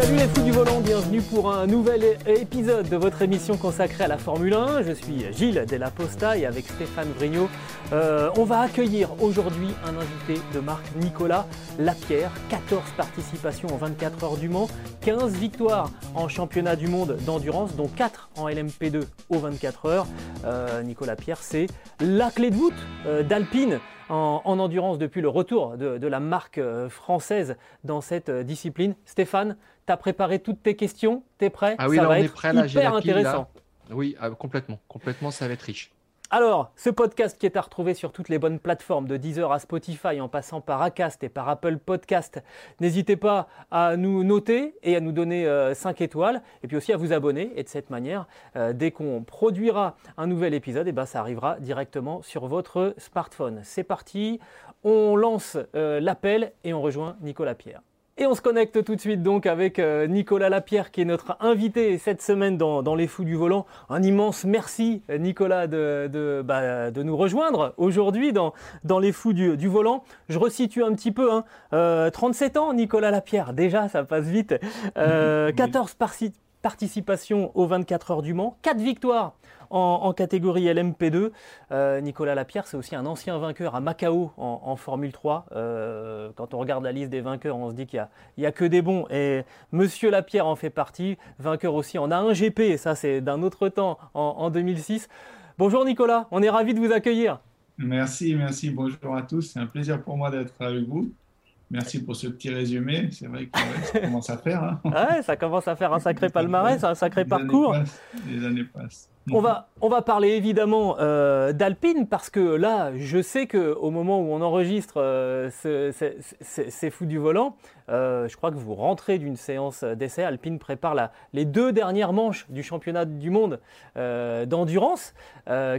Salut les fous du volant, bienvenue pour un nouvel épisode de votre émission consacrée à la Formule 1. Je suis Gilles Della Posta et avec Stéphane Vrignot, euh, on va accueillir aujourd'hui un invité de marque Nicolas Lapierre. 14 participations en 24 heures du Mans, 15 victoires en championnat du monde d'endurance, dont 4 en LMP2 aux 24 heures. Euh, Nicolas Lapierre, c'est la clé de voûte euh, d'Alpine en, endurance depuis le retour de, la marque française dans cette discipline. Stéphane, tu as préparé toutes tes questions, tu es prêt? Ah oui, ça va être est prêt, là, hyper intéressant. Oui, ah, complètement, complètement, ça va être riche. Alors, ce podcast qui est à retrouver sur toutes les bonnes plateformes, de Deezer à Spotify, en passant par Acast et par Apple Podcast, n'hésitez pas à nous noter et à nous donner 5 euh, étoiles, et puis aussi à vous abonner. Et de cette manière, euh, dès qu'on produira un nouvel épisode, et eh ben, ça arrivera directement sur votre smartphone. C'est parti, on lance euh, l'appel et on rejoint Nicolas Pierre. Et on se connecte tout de suite donc avec euh, Nicolas Lapierre qui est notre invité cette semaine dans, Les Fous du Volant. Un immense merci Nicolas de, bah, nous rejoindre aujourd'hui dans, Les Fous du, Volant. Je resitue un petit peu, 37 hein. euh, ans Nicolas Lapierre, déjà ça passe vite. 14 euh, participations aux 24 heures du Mans, 4 victoires en, catégorie LMP2. Euh, Nicolas Lapierre, c'est aussi un ancien vainqueur à Macao en, Formule 3. Euh, quand on regarde la liste des vainqueurs, on se dit qu'il n'y a, que des bons. Et Monsieur Lapierre en fait partie, vainqueur aussi en A1GP, et ça c'est d'un autre temps, en, 2006. Bonjour Nicolas, on est ravi de vous accueillir. Merci, merci, bonjour à tous. C'est un plaisir pour moi d'être avec vous. Merci pour ce petit résumé. C'est vrai que ça commence à faire. Hein. Ouais, ça commence à faire un sacré palmarès, un sacré parcours. les années passent. On va, parler évidemment euh, d'Alpine parce que là, je sais qu'au moment où on enregistre euh, ces fous du volant, euh, je crois que vous rentrez d'une séance d'essai. Alpine prépare les deux dernières manches du championnat du monde d'endurance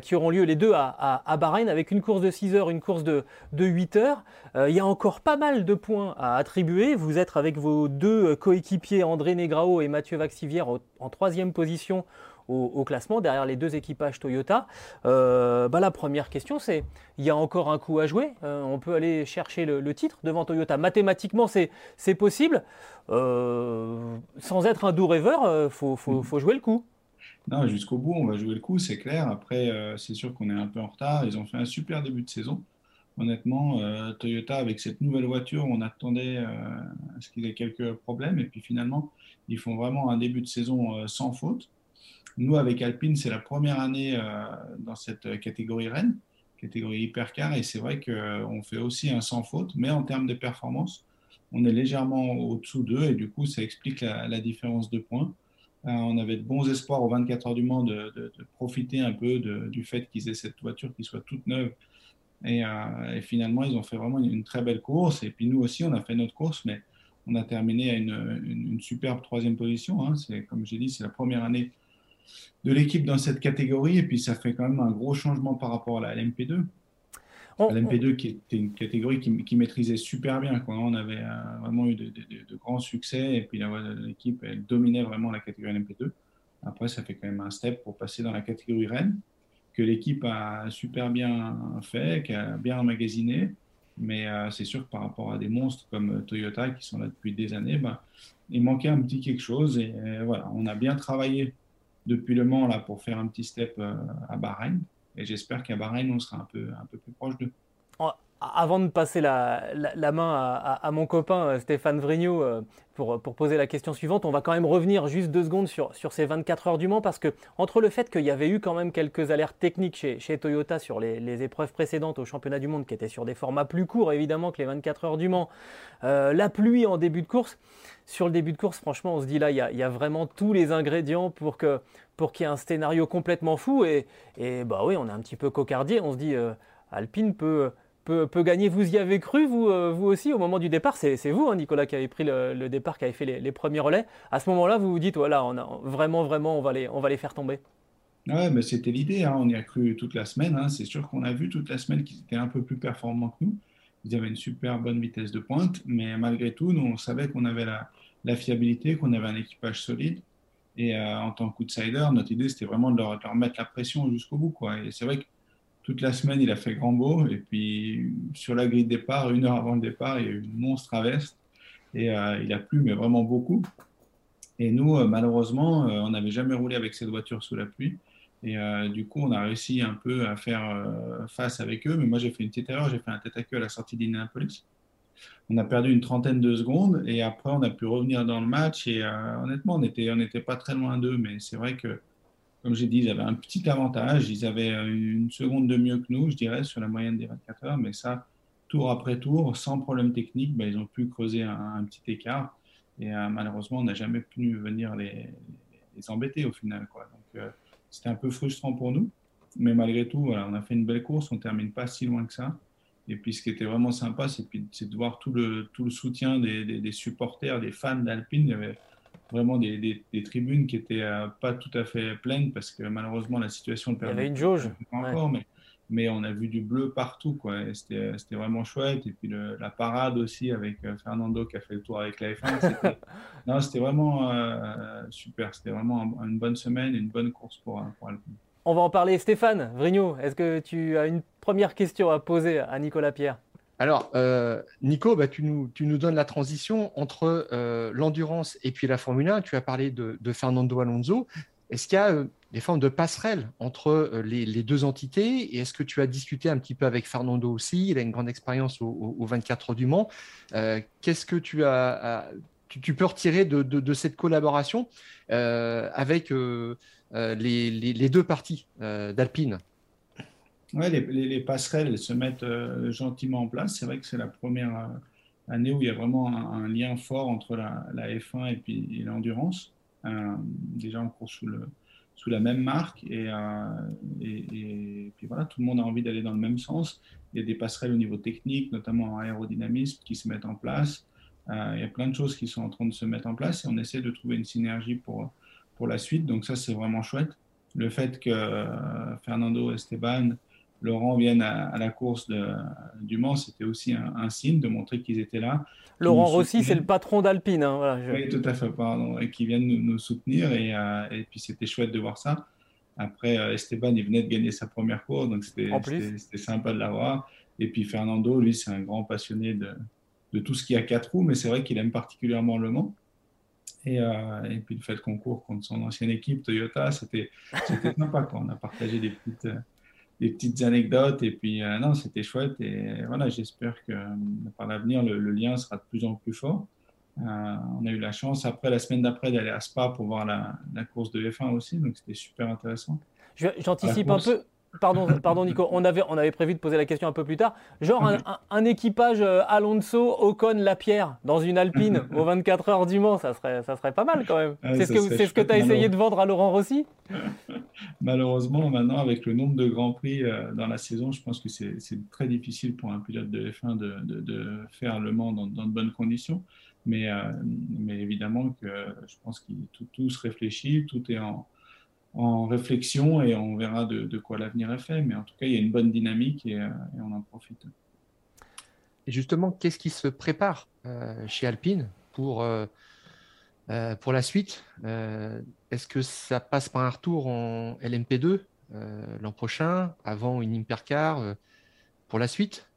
qui auront lieu les deux à, à, Bahreïn avec une course de 6 heures, une course de, de 8 heures. il y a encore pas mal de points à attribuer. Vous êtes avec vos deux coéquipiers André Negrao et Mathieu Vaxivière en troisième position au, classement derrière les deux équipages Toyota. Euh, bah, la première question, c'est il y a encore un coup à jouer. Euh, on peut aller chercher le, titre devant Toyota. Mathématiquement, c'est possible. Euh, sans être un doux rêveur, il faut, faut, faut, jouer le coup. Non, jusqu'au bout, on va jouer le coup, c'est clair. Après, c'est sûr qu'on est un peu en retard. Ils ont fait un super début de saison. Honnêtement, Toyota, avec cette nouvelle voiture, on attendait à ce qu'il ait quelques problèmes. Et puis finalement, ils font vraiment un début de saison sans faute. Nous, avec Alpine, c'est la première année euh, dans cette catégorie Rennes, catégorie hypercar, et c'est vrai qu'on euh, fait aussi un sans faute, mais en termes de performance, on est légèrement au-dessous d'eux, et du coup, ça explique la, différence de points. Euh, on avait de bons espoirs aux 24 heures du Mans de, profiter un peu du fait qu'ils aient cette voiture qui soit toute neuve. Et, finalement, ils ont fait vraiment une, très belle course. Et puis nous aussi, on a fait notre course, mais on a terminé à une, superbe troisième position. Hein. C'est comme j'ai dit, c'est la première année de l'équipe dans cette catégorie. Et puis, ça fait quand même un gros changement par rapport à la LMP2. La LMP2 qui était une catégorie qui, maîtrisait super bien. On avait euh, vraiment eu de, grands succès. Et puis, l'équipe, elle dominait vraiment la catégorie LMP2. Après, ça fait quand même un step pour passer dans la catégorie Rennes, que l'équipe a super bien fait, qui a bien emmagasiné. Mais euh, c'est sûr que par rapport à des monstres comme Toyota qui sont là depuis des années, bah, il manquait un petit quelque chose. Et, et voilà, on a bien travaillé depuis le Mans là, pour faire un petit step euh, à Bahreïn. Et j'espère qu'à Bahreïn, on sera un peu, un peu plus proche d'eux. Avant de passer la, main à, mon copain euh, Stéphane Vrignot euh, pour, pour, poser la question suivante, on va quand même revenir juste deux secondes sur, ces 24 heures du Mans parce que entre le fait qu'il y avait eu quand même quelques alertes techniques chez, Toyota sur les, épreuves précédentes au championnat du monde qui étaient sur des formats plus courts évidemment que les 24 heures du Mans, la pluie en début de course, sur le début de course, franchement, on se dit là, il y a, vraiment tous les ingrédients pour qu'il y ait un scénario complètement fou. Et, bah oui, on est un petit peu cocardier. On se dit, euh, Alpine peut, peut, gagner. Vous y avez cru, vous, vous aussi, au moment du départ? C'est vous, hein, Nicolas, qui avez pris le, départ, qui avez fait les, premiers relais. À ce moment-là, vous vous dites, voilà, on vraiment, vraiment, on va les, faire tomber. Ouais, mais c'était l'idée, hein. on y a cru toute la semaine. Hein. C'est sûr qu'on a vu toute la semaine qu'ils étaient un peu plus performants que nous. Ils avaient une super bonne vitesse de pointe, mais malgré tout, nous, on savait qu'on avait la, la fiabilité, qu'on avait un équipage solide. Et euh, en tant qu'outsider, notre idée, c'était vraiment de leur, mettre la pression jusqu'au bout. Quoi. Et c'est vrai que toute la semaine, il a fait grand beau. Et puis, sur la grille de départ, une heure avant le départ, il y a eu une monstre à veste. Et euh, il a plu, mais vraiment beaucoup. Et nous, euh, malheureusement, on n'avait jamais roulé avec cette voiture sous la pluie. Et du coup, on a réussi un peu à faire face avec eux. Mais moi, j'ai fait une petite erreur. J'ai fait un tête à queue à la sortie d'Indianapolis on a perdu une trentaine de secondes et après on a pu revenir dans le match et euh, honnêtement on n'était on pas très loin d'eux mais c'est vrai que comme j'ai dit ils avaient un petit avantage. Ils avaient euh, une seconde de mieux que nous je dirais sur la moyenne des 24 heures. Mais ça tour après tour sans problème technique ben, ils ont pu creuser un, petit écart. Et euh, malheureusement on n'a jamais pu venir les, embêter au final donc c'était un peu frustrant pour nous. Mais malgré tout on a fait une belle course. On termine pas si loin que ça. Et puis ce qui était vraiment sympa, c'est de voir tout le, soutien des, supporters, des fans d'Alpine. Il y avait vraiment des, tribunes qui n'étaient euh, pas tout à fait pleines parce que malheureusement la situation Il y avait une jauge. encore, mais, mais, on a vu du bleu partout. C'était vraiment chouette. Et puis la parade aussi avec euh, Fernando qui a fait le tour avec la F1. C'était vraiment euh, super. C'était vraiment une bonne semaine, une bonne course pour, pour Alpine. On va en parler. Stéphane Vrigno, est-ce que tu as une première question à poser à Nicolas Pierre? Alors, euh, Nico, bah, tu, nous, donnes la transition entre euh, l'endurance et puis la Formule 1. Tu as parlé de, Fernando Alonso. Est-ce qu'il y a euh, des formes de passerelles entre les, deux entités? Et est-ce que tu as discuté un petit peu avec Fernando aussi? Il a une grande expérience au, 24 heures du Mans. Qu'est-ce que tu as, tu, peux retirer de, cette collaboration avec les, deux parties d'Alpine? Oui, les, passerelles se mettent euh, gentiment en place. C'est vrai que c'est la première année où il y a vraiment un, lien fort entre la, F1 et puis l'endurance. déjà, on court sous, la même marque et, et, puis voilà, tout le monde a envie d'aller dans le même sens. Il y a des passerelles au niveau technique, notamment en aérodynamisme, qui se mettent en place. il y a plein de choses qui sont en train de se mettre en place et on essaie de trouver une synergie pour, pour la suite. Donc ça, c'est vraiment chouette. Le fait que euh, Fernando Esteban, Laurent viennent à, la course de, du Mans, c'était aussi un, signe de montrer qu'ils étaient là. Laurent Rossi, c'est le patron d'Alpine. Hein, oui, tout à fait, pardon. Et qui viennent nous, soutenir. Et, euh, et puis c'était chouette de voir ça. Après, euh, Esteban, il venait de gagner sa première course, donc c'était sympa de l'avoir. Et puis Fernando, lui, c'est un grand passionné de, de tout ce qui a quatre roues, mais c'est vrai qu'il aime particulièrement le Mans. Euh, et, puis le fait qu'on court contre son ancienne équipe Toyota, c'était sympa. Quoi. On a partagé des petites, des petites anecdotes et puis euh, non, c'était chouette. Et voilà, j'espère que euh, par l'avenir, le, lien sera de plus en plus fort. on a eu la chance après, la semaine d'après, d'aller à Spa pour voir la, la, course de F1 aussi, donc c'était super intéressant. J'anticipe un peu. Pardon, pardon Nico, on avait, on avait prévu de poser la question un peu plus tard. Genre un, équipage euh, Alonso, Ocon, Lapierre dans une Alpine aux 24 heures du Mans, ça serait, ça serait pas mal quand même. c'est ce que, ce que tu as essayé de vendre à Laurent Rossi? Malheureusement, maintenant, avec le nombre de grands prix euh, dans la saison, je pense que c'est très difficile pour un pilote de F1 de, de, faire le Mans dans, de bonnes conditions. Mais, euh, mais évidemment que je pense que tout, tout se réfléchit, tout est en en réflexion et on verra de, quoi l'avenir est fait. Mais en tout cas, il y a une bonne dynamique et, euh, on en profite. Et justement, qu'est-ce qui se prépare euh, chez Alpine pour, euh, pour la suite Est-ce que ça passe par un retour en LMP2 l'an prochain, avant une Impercar pour la suite?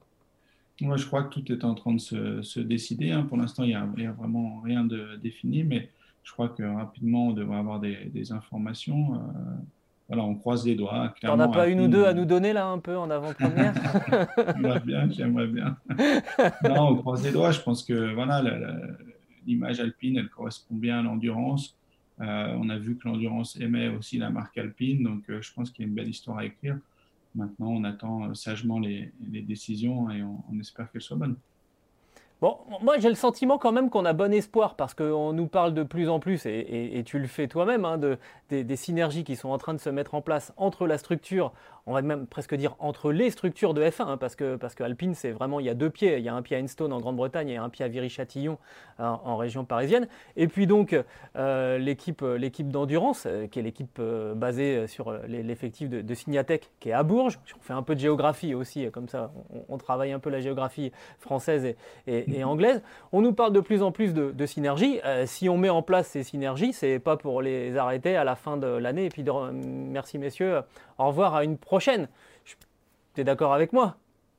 Moi, je crois que tout est en train de se, décider. Hein. Pour l'instant, il n'y a, a, vraiment rien de défini, mais je crois que rapidement, on devrait avoir des, informations. Euh, voilà, on croise les doigts. On n'a pas une ou deux à nous donner là un peu en avant-première J'aimerais bien, j'aimerais bien. non, on croise les doigts. Je pense que voilà, l'image alpine, elle correspond bien à l'endurance. Euh, on a vu que l'endurance aimait aussi la marque alpine, donc euh, je pense qu'il y a une belle histoire à écrire. Maintenant, on attend sagement les, décisions et on espère qu'elles soient bonnes. Bon, moi j'ai le sentiment quand même qu'on a bon espoir parce qu'on nous parle de plus en plus, et, tu le fais toi-même, hein, de, des, synergies qui sont en train de se mettre en place entre la structure, on va même presque dire entre les structures de F1, hein, parce que parce que Alpine, c'est vraiment il y a deux pieds, il y a un pied à Enstone en Grande-Bretagne et un pied à Viry-Châtillon euh, en région parisienne. Et puis donc euh, l'équipe l'équipe d'endurance, euh, qui est l'équipe basée sur l'effectif de, de, Signatec, qui est à Bourges. On fait un peu de géographie aussi, comme ça, on, travaille un peu la géographie française et, anglaise. On nous parle de plus en plus de, de synergies. si on met en place ces synergies, c'est pas pour les arrêter à la fin de l'année et puis de, merci messieurs, au revoir à une prochaine. Tu es d'accord avec moi?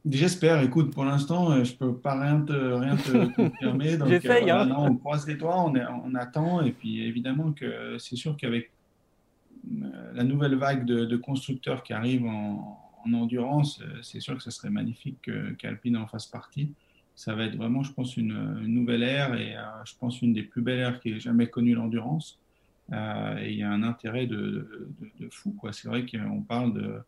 J'espère. Écoute, pour l'instant, euh, je ne peux pas rien te, rien te confirmer. J'essaye. Euh, hein. on croise les doigts, on, on, attend. Et puis, évidemment, que c'est sûr qu'avec euh, la nouvelle vague de, constructeurs qui arrivent en, endurance, c'est sûr que ce serait magnifique qu'Alpine en fasse partie. Ça va être vraiment, je pense, une, nouvelle ère et je pense une des plus belles ères qui ait jamais connu l'endurance. Et il y a un intérêt de, de fou. C'est vrai qu'on parle de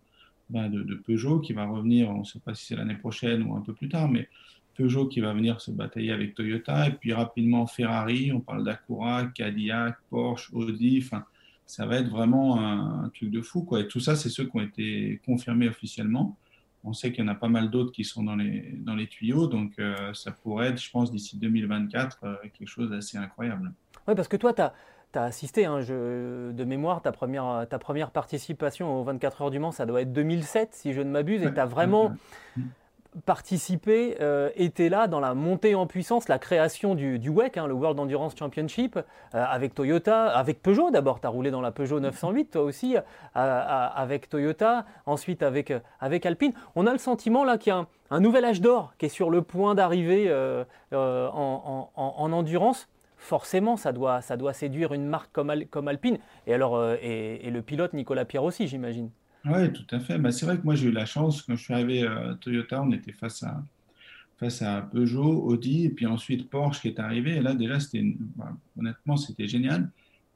ben, de, Peugeot qui va revenir, on ne sait pas si c'est l'année prochaine ou un peu plus tard, mais Peugeot qui va venir se batailler avec Toyota, et puis rapidement Ferrari, on parle d'Acura, Cadillac, Porsche, Audi, ça va être vraiment un, truc de fou. Quoi. Et tout ça, c'est ceux qui ont été confirmés officiellement. On sait qu'il y en a pas mal d'autres qui sont dans les, dans les tuyaux, donc euh, ça pourrait être, je pense, d'ici 2024, euh, quelque chose d'assez incroyable. Oui, parce que toi, tu as tu as assisté, hein, de mémoire, ta première, ta première participation aux 24 heures du Mans, ça doit être 2007, si je ne m'abuse, et tu as vraiment participé, euh, été là dans la montée en puissance, la création du, du WEC, hein, le World Endurance Championship, euh, avec Toyota, avec Peugeot d'abord, tu as roulé dans la Peugeot 908, toi aussi, euh, avec Toyota, ensuite avec, avec Alpine. On a le sentiment là qu'il y a un, nouvel âge d'or qui est sur le point d'arriver en, en endurance forcément, ça doit, ça doit séduire une marque comme, comme Alpine. Et, alors, euh, et, le pilote Nicolas Pierre aussi, j'imagine. Oui, tout à fait. Bah, c'est vrai que moi, j'ai eu la chance, quand je suis arrivé à Toyota, on était face à, face à Peugeot, Audi, et puis ensuite Porsche qui est arrivé. Et là, déjà, c'était, bah, honnêtement, c'était génial.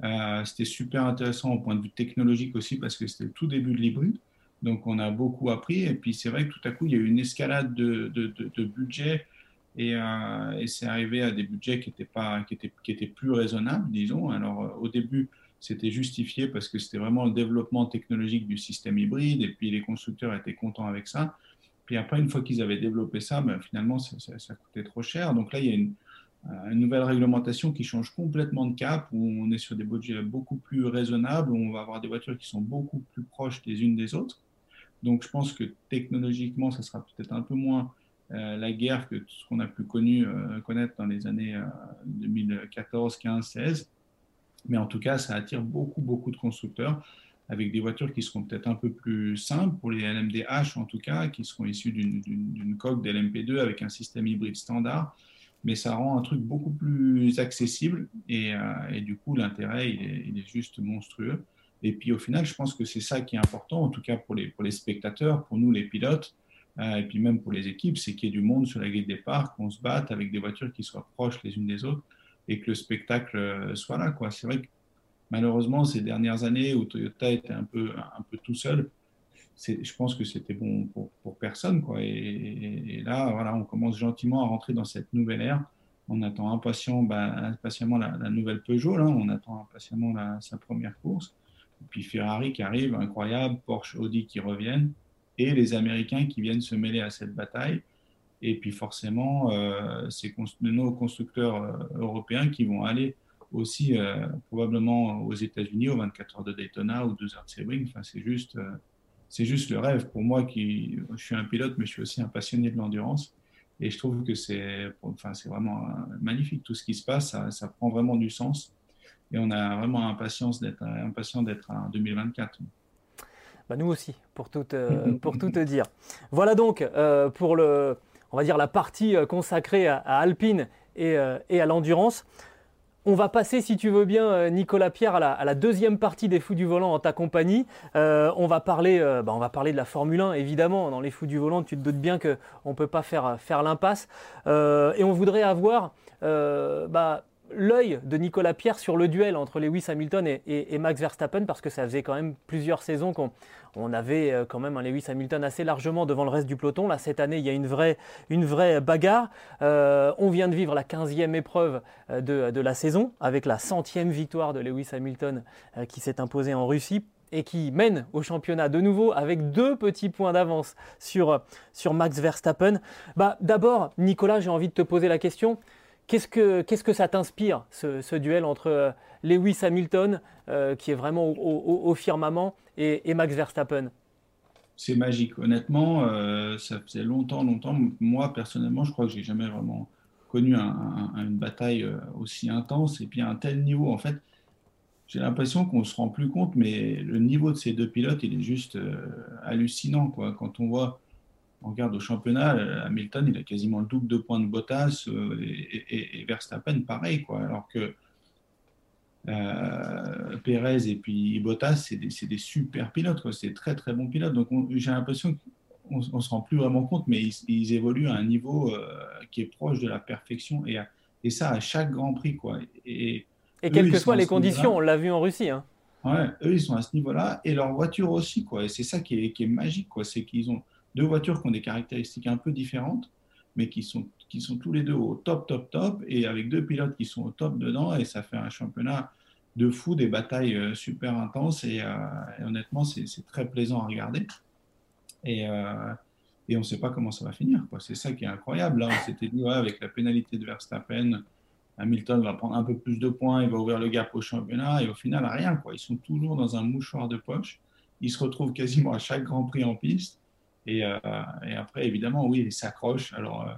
Euh, c'était super intéressant au point de vue technologique aussi, parce que c'était le tout début de l'hybride. Donc, on a beaucoup appris. Et puis, c'est vrai que tout à coup, il y a eu une escalade de, de, de budget euh, et, c'est arrivé à des budgets qui étaient, pas, qui étaient, qui étaient plus raisonnables, disons. Alors, euh, au début, c'était justifié parce que c'était vraiment le développement technologique du système hybride, et puis les constructeurs étaient contents avec ça. Puis après, une fois qu'ils avaient développé ça, ben, finalement, ça, coûtait trop cher. Donc là, il y a une, une, nouvelle réglementation qui change complètement de cap, où on est sur des budgets beaucoup plus raisonnables, où on va avoir des voitures qui sont beaucoup plus proches les unes des autres. Donc je pense que technologiquement, ça sera peut-être un peu moins euh, la guerre que ce qu'on a pu connu, euh, connaître dans les années 2014, 15, 16. Mais en tout cas, ça attire beaucoup, beaucoup de constructeurs avec des voitures qui seront peut-être un peu plus simples pour les LMDH en tout cas, qui seront issues d'une coque d'LMP2 avec un système hybride standard. Mais ça rend un truc beaucoup plus accessible et, euh, du coup, l'intérêt, il, est, juste monstrueux. Et puis au final, je pense que c'est ça qui est important, en tout cas pour les, spectateurs, pour nous les pilotes, euh, et puis même pour les équipes, c'est qu'il y ait du monde sur la grille de départ, qu'on se batte avec des voitures qui soient proches les unes des autres et que le spectacle euh, soit là. C'est vrai que malheureusement, ces dernières années où Toyota était un peu, tout seul, je pense que c'était bon pour, personne. Et, là, voilà, on commence gentiment à rentrer dans cette nouvelle ère. On attend bah, impatiemment la, nouvelle Peugeot, on attend impatiemment sa première course. Et puis Ferrari qui arrive, incroyable, Porsche, Audi qui reviennent et les Américains qui viennent se mêler à cette bataille. Et puis forcément, euh, c'est nos constructeurs euh, européens qui vont aller aussi euh, probablement aux États-Unis aux 24 heures de Daytona ou 2 heures de Sebring. Enfin, c'est juste, euh, juste le rêve pour moi qui, je suis un pilote, mais je suis aussi un passionné de l'endurance. Et je trouve que c'est, enfin, vraiment magnifique tout ce qui se passe. Ça, prend vraiment du sens. Et on a vraiment impatience impatient d'être en 2024. Bah, nous aussi, pour tout, euh, pour tout te dire. Voilà donc euh, pour le, on va dire la partie euh, consacrée à, Alpine et, et à l'endurance. On va passer, si tu veux bien, Nicolas Pierre, à la, deuxième partie des Fous du Volant en ta compagnie. on, va parler, bah, on va parler de la Formule 1, évidemment. Dans les Fous du Volant, tu te doutes bien qu'on ne peut pas faire, faire l'impasse. et on voudrait avoir bah, l'œil de Nicolas Pierre sur le duel entre Lewis Hamilton et, Max Verstappen parce que ça faisait quand même plusieurs saisons qu'on avait euh, quand même un Lewis Hamilton assez largement devant le reste du peloton. Là, cette année, il y a une vraie, bagarre. Euh, on vient de vivre la 15e épreuve euh, de, la saison avec la centième victoire de Lewis Hamilton qui s'est imposée en Russie. et qui mène au championnat de nouveau avec deux petits points d'avance sur, sur Max Verstappen. Bah, D'abord, Nicolas, j'ai envie de te poser la question. Qu'est-ce que, qu'est-ce que ça t'inspire, ce, duel entre euh, Lewis Hamilton, euh, qui est vraiment au, firmament, et, Max Verstappen? C'est magique. Honnêtement, euh, ça faisait longtemps, longtemps. Moi, personnellement, je crois que j'ai jamais vraiment connu une bataille aussi intense et puis à un tel niveau. En fait, j'ai l'impression qu'on ne se rend plus compte, mais le niveau de ces deux pilotes, il est juste hallucinant. Quoi. Quand on voit on regarde au championnat, euh, Hamilton, il a quasiment le double de points de Bottas euh, et, Verstappen, pareil. Quoi, alors que euh, Perez et puis Bottas, c'est des, super pilotes. C'est très, très bons pilotes. Donc, j'ai l'impression qu'on ne se rend plus vraiment compte, mais ils, évoluent à un niveau qui est proche de la perfection. Et, et ça, à chaque Grand Prix. Quoi. Et, et quelles que soient les conditions, on l'a vu en Russie. Hein. Ouais, eux, ils sont à ce niveau-là. Et leur voiture aussi. Quoi. Et c'est ça qui est, qui est magique. C'est qu'ils ont deux voitures qui ont des caractéristiques un peu différentes, mais qui sont, qui sont tous les deux au top, top, top, et avec deux pilotes qui sont au top dedans, et ça fait un championnat de fou, des batailles euh, super intenses, et, euh, honnêtement, c'est très plaisant à regarder. Et, euh, et on ne sait pas comment ça va finir. C'est ça qui est incroyable. Là, on s'était dit, avec la pénalité de Verstappen, Hamilton va prendre un peu plus de points, il va ouvrir le gap au championnat, et au final, rien. Quoi. Ils sont toujours dans un mouchoir de poche. Ils se retrouvent quasiment à chaque Grand Prix en piste. Euh, et, après, évidemment, oui, il s'accroche. Alors, euh,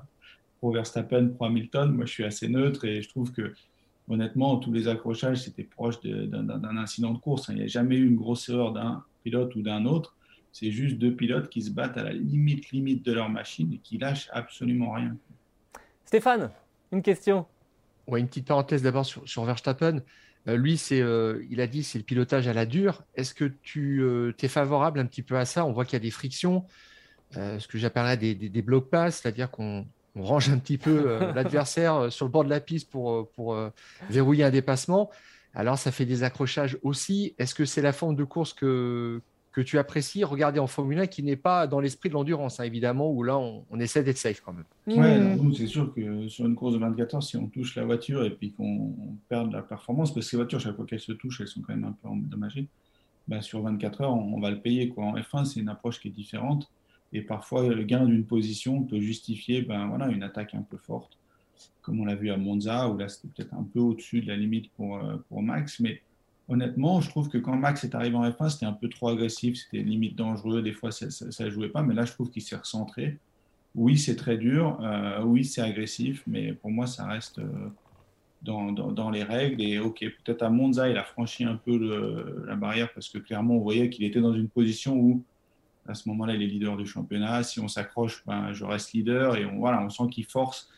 pour Verstappen, pour Hamilton, moi, je suis assez neutre et je trouve que, honnêtement, tous les accrochages, c'était proche d'un incident de course. Il n'y a jamais eu une grosse erreur d'un pilote ou d'un autre. C'est juste deux pilotes qui se battent à la limite, limite de leur machine et qui lâchent absolument rien. Stéphane, une question. Ouais, une petite parenthèse d'abord sur, sur, Verstappen. Euh, lui, c'est, il a dit c'est le pilotage à la dure. Est-ce que tu es favorable un petit peu à ça? On voit qu'il y a des frictions. Euh, ce que j'appellerais des, des, blocs pass, c'est-à-dire qu'on range un petit peu euh, l'adversaire euh, sur le bord de la piste pour, pour verrouiller un dépassement. Alors, ça fait des accrochages aussi. Est-ce que c'est la forme de course que, que tu apprécies? Regarder en Formule 1 qui n'est pas dans l'esprit de l'endurance, hein, évidemment, où là, on, essaie d'être safe quand même. Oui, c'est sûr que sur une course de 24 heures, si on touche la voiture et puis qu'on perd de la performance, parce que ces voitures, chaque fois qu'elles se touchent, elles sont quand même un peu endommagées, ben, sur 24 heures, on, on va le payer. Quoi. En F1, c'est une approche qui est différente. Et parfois, le gain d'une position peut justifier ben, voilà, une attaque un peu forte, comme on l'a vu à Monza, où là, c'était peut-être un peu au-dessus de la limite pour, euh, pour Max. Mais honnêtement, je trouve que quand Max est arrivé en F1, c'était un peu trop agressif, c'était limite dangereux, des fois, ça ne jouait pas. Mais là, je trouve qu'il s'est recentré. Oui, c'est très dur, euh, oui, c'est agressif, mais pour moi, ça reste euh, dans, dans, les règles. Et ok, peut-être à Monza, il a franchi un peu la barrière parce que clairement, on voyait qu'il était dans une position où à ce moment-là, il est leader du championnat. Si on s'accroche, ben, je reste leader. Et on, voilà, on sent qu'il force.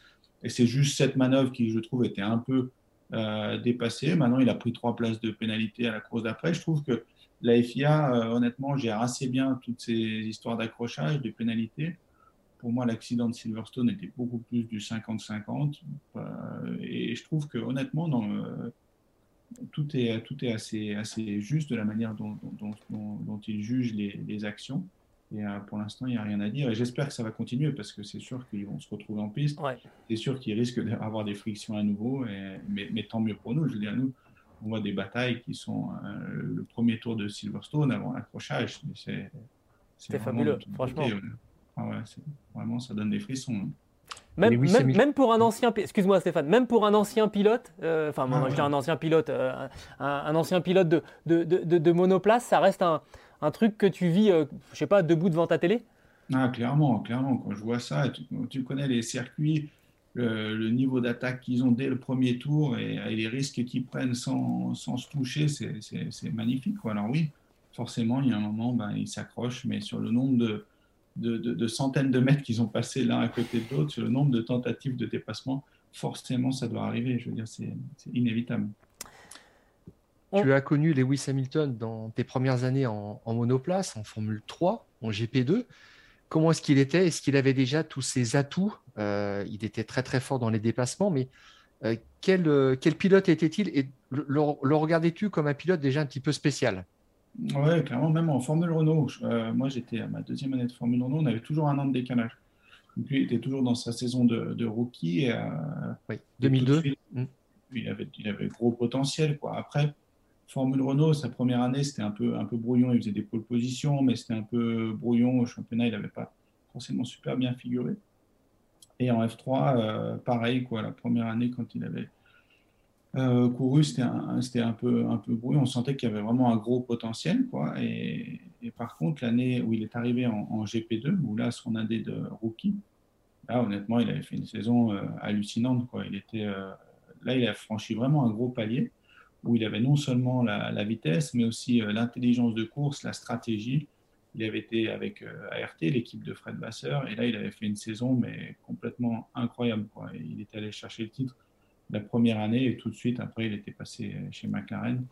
Et c'est juste cette manœuvre qui, je trouve, était un peu euh, dépassée. Maintenant, il a pris trois places de pénalité à la course d'après. Je trouve que la FIA, euh, honnêtement, gère assez bien toutes ces histoires d'accrochage, de pénalité. Pour moi, l'accident de Silverstone était beaucoup plus du 50-50. Euh, et je trouve que, honnêtement, dans, tout est, tout est assez, assez juste de la manière dont, dont, dont, il juge les, les actions. Et euh, pour l'instant, il n'y a rien à dire. Et j'espère que ça va continuer parce que c'est sûr qu'ils vont se retrouver en piste. C'est sûr qu'ils risquent d'avoir des frictions à nouveau. Et, mais, mais, tant mieux pour nous. Je veux dire, nous, on voit des batailles qui sont euh, le premier tour de Silverstone avant l'accrochage. C'est fabuleux, franchement. Ah ouais, vraiment, ça donne des frissons. Hein. Même, même, pour un ancien, excuse-moi Stéphane, même pour un ancien pilote, euh, enfin moi, je dis un ancien pilote, un, ancien pilote de, de, de, de, monoplace, ça reste un, un truc que tu vis, euh, je sais pas, debout devant ta télé? Ah, Clairement, clairement. Quand je vois ça, tu, connais les circuits, le, niveau d'attaque qu'ils ont dès le premier tour et, les risques qu'ils prennent sans, sans, se toucher, c'est magnifique. Quoi. Alors oui, forcément, il y a un moment, ben, ils s'accrochent, mais sur le nombre de, de, de, centaines de mètres qu'ils ont passé l'un à côté de l'autre, sur le nombre de tentatives de dépassement, forcément, ça doit arriver. Je veux dire, c'est inévitable. Tu as connu Lewis Hamilton dans tes premières années en, monoplace, en Formule 3, en GP2. Comment est-ce qu'il était? Est-ce qu'il avait déjà tous ses atouts? Euh, Il était très très fort dans les dépassements, mais euh, quel, euh, quel, pilote était-il? Et le, le, regardais-tu comme un pilote déjà un petit peu spécial? Oui, clairement, même en Formule Renault. moi, j'étais à ma deuxième année de Formule Renault, on avait toujours un an de décalage. Donc, lui, il était toujours dans sa saison de, de rookie. oui, 2002. il, avait, il avait gros potentiel. Quoi. Après, Formule Renault, sa première année, c'était un peu, un peu brouillon. Il faisait des pole positions, mais c'était un peu brouillon. Au championnat, il n'avait pas forcément super bien figuré. Et en F3, euh, pareil, quoi, la première année, quand il avait euh, couru, c'était un, peu, un brouillon. On sentait qu'il y avait vraiment un gros potentiel. Quoi. Et, par contre, l'année où il est arrivé en, GP2, où là, son année de rookie, là, honnêtement, il avait fait une saison euh, hallucinante. Quoi. Il était, là, il a franchi vraiment un gros palier où il avait non seulement la, vitesse, mais aussi euh, l'intelligence de course, la stratégie. Il avait été avec euh, ART, l'équipe de Fred Vasseur, et là, il avait fait une saison mais complètement incroyable. Quoi. Il était allé chercher le titre la première année, et tout de suite, après, il était passé chez McLaren.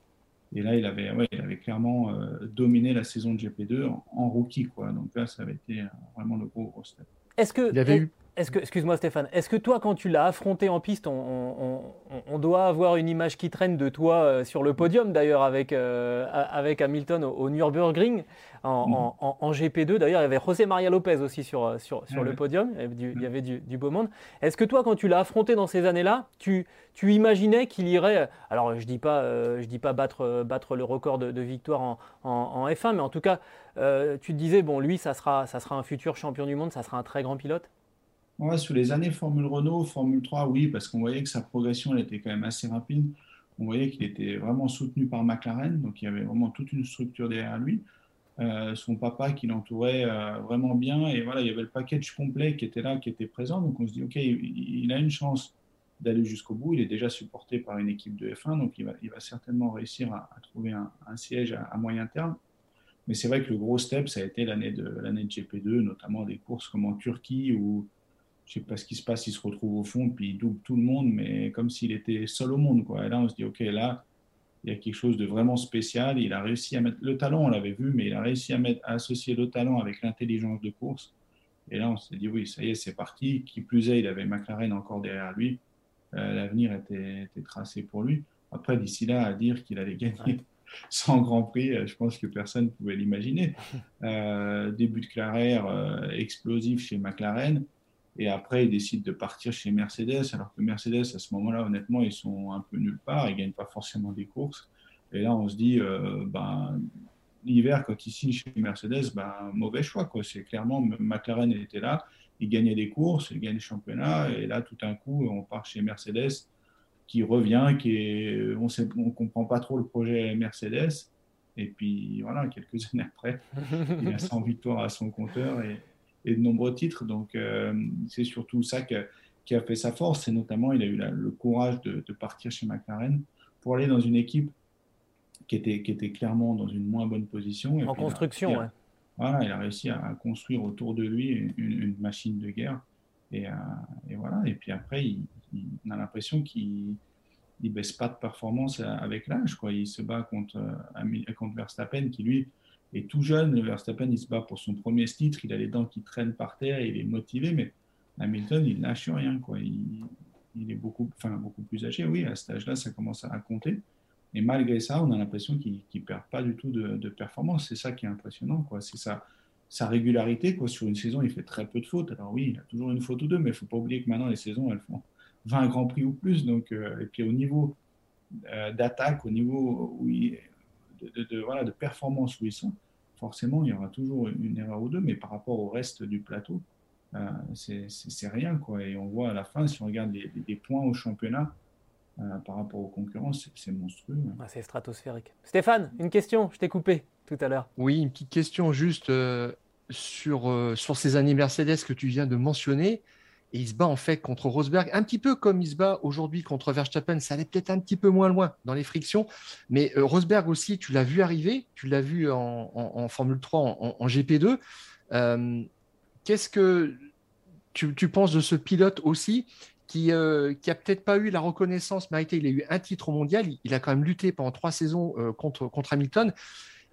Et là, il avait, ouais, il avait clairement euh, dominé la saison de GP2 en, rookie. Quoi. Donc là, ça avait été vraiment le gros, gros step. Est-ce que, il avait eu est-ce que, excuse-moi Stéphane, est-ce que toi, quand tu l'as affronté en piste, on, doit avoir une image qui traîne de toi euh, sur le podium d'ailleurs avec, euh, avec Hamilton au, Nürburgring en, en, GP2. D'ailleurs, il y avait José Maria Lopez aussi sur, euh, sur, sur le podium, il y avait du, beau monde. Est-ce que toi, quand tu l'as affronté dans ces années-là, tu, tu imaginais qu'il irait, alors je ne dis, pas, je dis pas battre, battre le record de, victoire en, F1, mais en tout cas, tu te disais, bon, lui, ça sera, ça sera un futur champion du monde, ça sera un très grand pilote? Ouais, les années Formule Renault, Formule 3, oui, parce qu'on voyait que sa progression était quand même assez rapide. On voyait qu'il était vraiment soutenu par McLaren, donc il y avait vraiment toute une structure derrière lui. Euh, son papa qui l'entourait euh, vraiment bien, et voilà, il y avait le package complet qui était là, qui était présent. Donc on se dit, ok, il, a une chance d'aller jusqu'au bout. Il est déjà supporté par une équipe de F1, donc il va, il va certainement réussir à, trouver un, siège à, moyen terme. Mais c'est vrai que le gros step, ça a été l'année de, l'année de GP2, notamment des courses comme en Turquie où je sais pas ce qui se passe, il se retrouve au fond, puis il double tout le monde, mais comme s'il était seul au monde. Quoi. Et là, on se dit, OK, là, il y a quelque chose de vraiment spécial. Il a réussi à mettre le talent, on l'avait vu, mais il a réussi à, mettre, à associer le talent avec l'intelligence de course. Et là, on s'est dit, oui, ça y est, c'est parti. Qui plus est, il avait McLaren encore derrière lui. Euh, l'avenir était, tracé pour lui. Après, d'ici là, à dire qu'il allait gagner sans Grand Prix, euh, je pense que personne ne pouvait l'imaginer. Euh, début de carrière explosif chez McLaren. Et après, ils décident de partir chez Mercedes, alors que Mercedes, à ce moment-là, honnêtement, ils sont un peu nulle part, ils ne gagnent pas forcément des courses. Et là, on se dit, euh, ben, l'hiver, quand ils signent chez Mercedes, ben, mauvais choix. Quoi. C'est clairement, McLaren était là, il gagnait des courses, il gagnait le championnat, et là, tout d'un coup, on part chez Mercedes, qui revient, qui est, on ne comprend pas trop le projet Mercedes. Et puis, voilà, quelques années après, il a 100 victoires à son compteur. Et, et de nombreux titres. Donc, euh, c'est surtout ça qui a fait sa force. Et notamment, il a eu le courage de, partir chez McLaren pour aller dans une équipe qui était, qui était clairement dans une moins bonne position. en construction, oui. Voilà, il a réussi à, construire autour de lui une, machine de guerre. Et, euh, et, voilà. Et puis après, il, on a l'impression qu'il ne baisse pas de performance avec l'âge. Il se bat contre, euh, contre Verstappen qui, lui, et tout jeune, Verstappen, il se bat pour son premier titre, il a les dents qui traînent par terre, il est motivé, mais Hamilton, il lâche rien. Quoi. Il, est beaucoup, enfin, beaucoup plus âgé. Oui, à cet âge-là, ça commence à compter. Et malgré ça, on a l'impression qu'il ne perd pas du tout de, performance. C'est ça qui est impressionnant. C'est sa, régularité. Quoi. Sur une saison, il fait très peu de fautes. Alors oui, il a toujours une faute ou deux, mais il ne faut pas oublier que maintenant, les saisons, elles font 20 Grands Prix ou plus. Donc, euh, et puis au niveau euh, d'attaque, au niveau où de, voilà, de performance où ils sont, forcément, il y aura toujours une erreur ou deux, mais par rapport au reste du plateau, euh, c'est rien. Quoi. Et on voit à la fin, si on regarde les, points au championnat, euh, par rapport aux concurrents, c'est monstrueux. Ah, c'est stratosphérique. Stéphane, une question, je t'ai coupé tout à l'heure. Oui, une petite question juste euh, sur, sur ces années Mercedes que tu viens de mentionner et il se bat en fait contre Rosberg, un petit peu comme il se bat aujourd'hui contre Verstappen. Ça allait peut-être un petit peu moins loin dans les frictions, mais euh, Rosberg aussi, tu l'as vu arriver, tu l'as vu en, Formule 3, en, GP2. Euh, qu'est-ce que tu, penses de ce pilote aussi qui, euh, qui a peut-être pas eu la reconnaissance méritée Il a eu un titre mondial, il, a quand même lutté pendant trois saisons contre, contre Hamilton.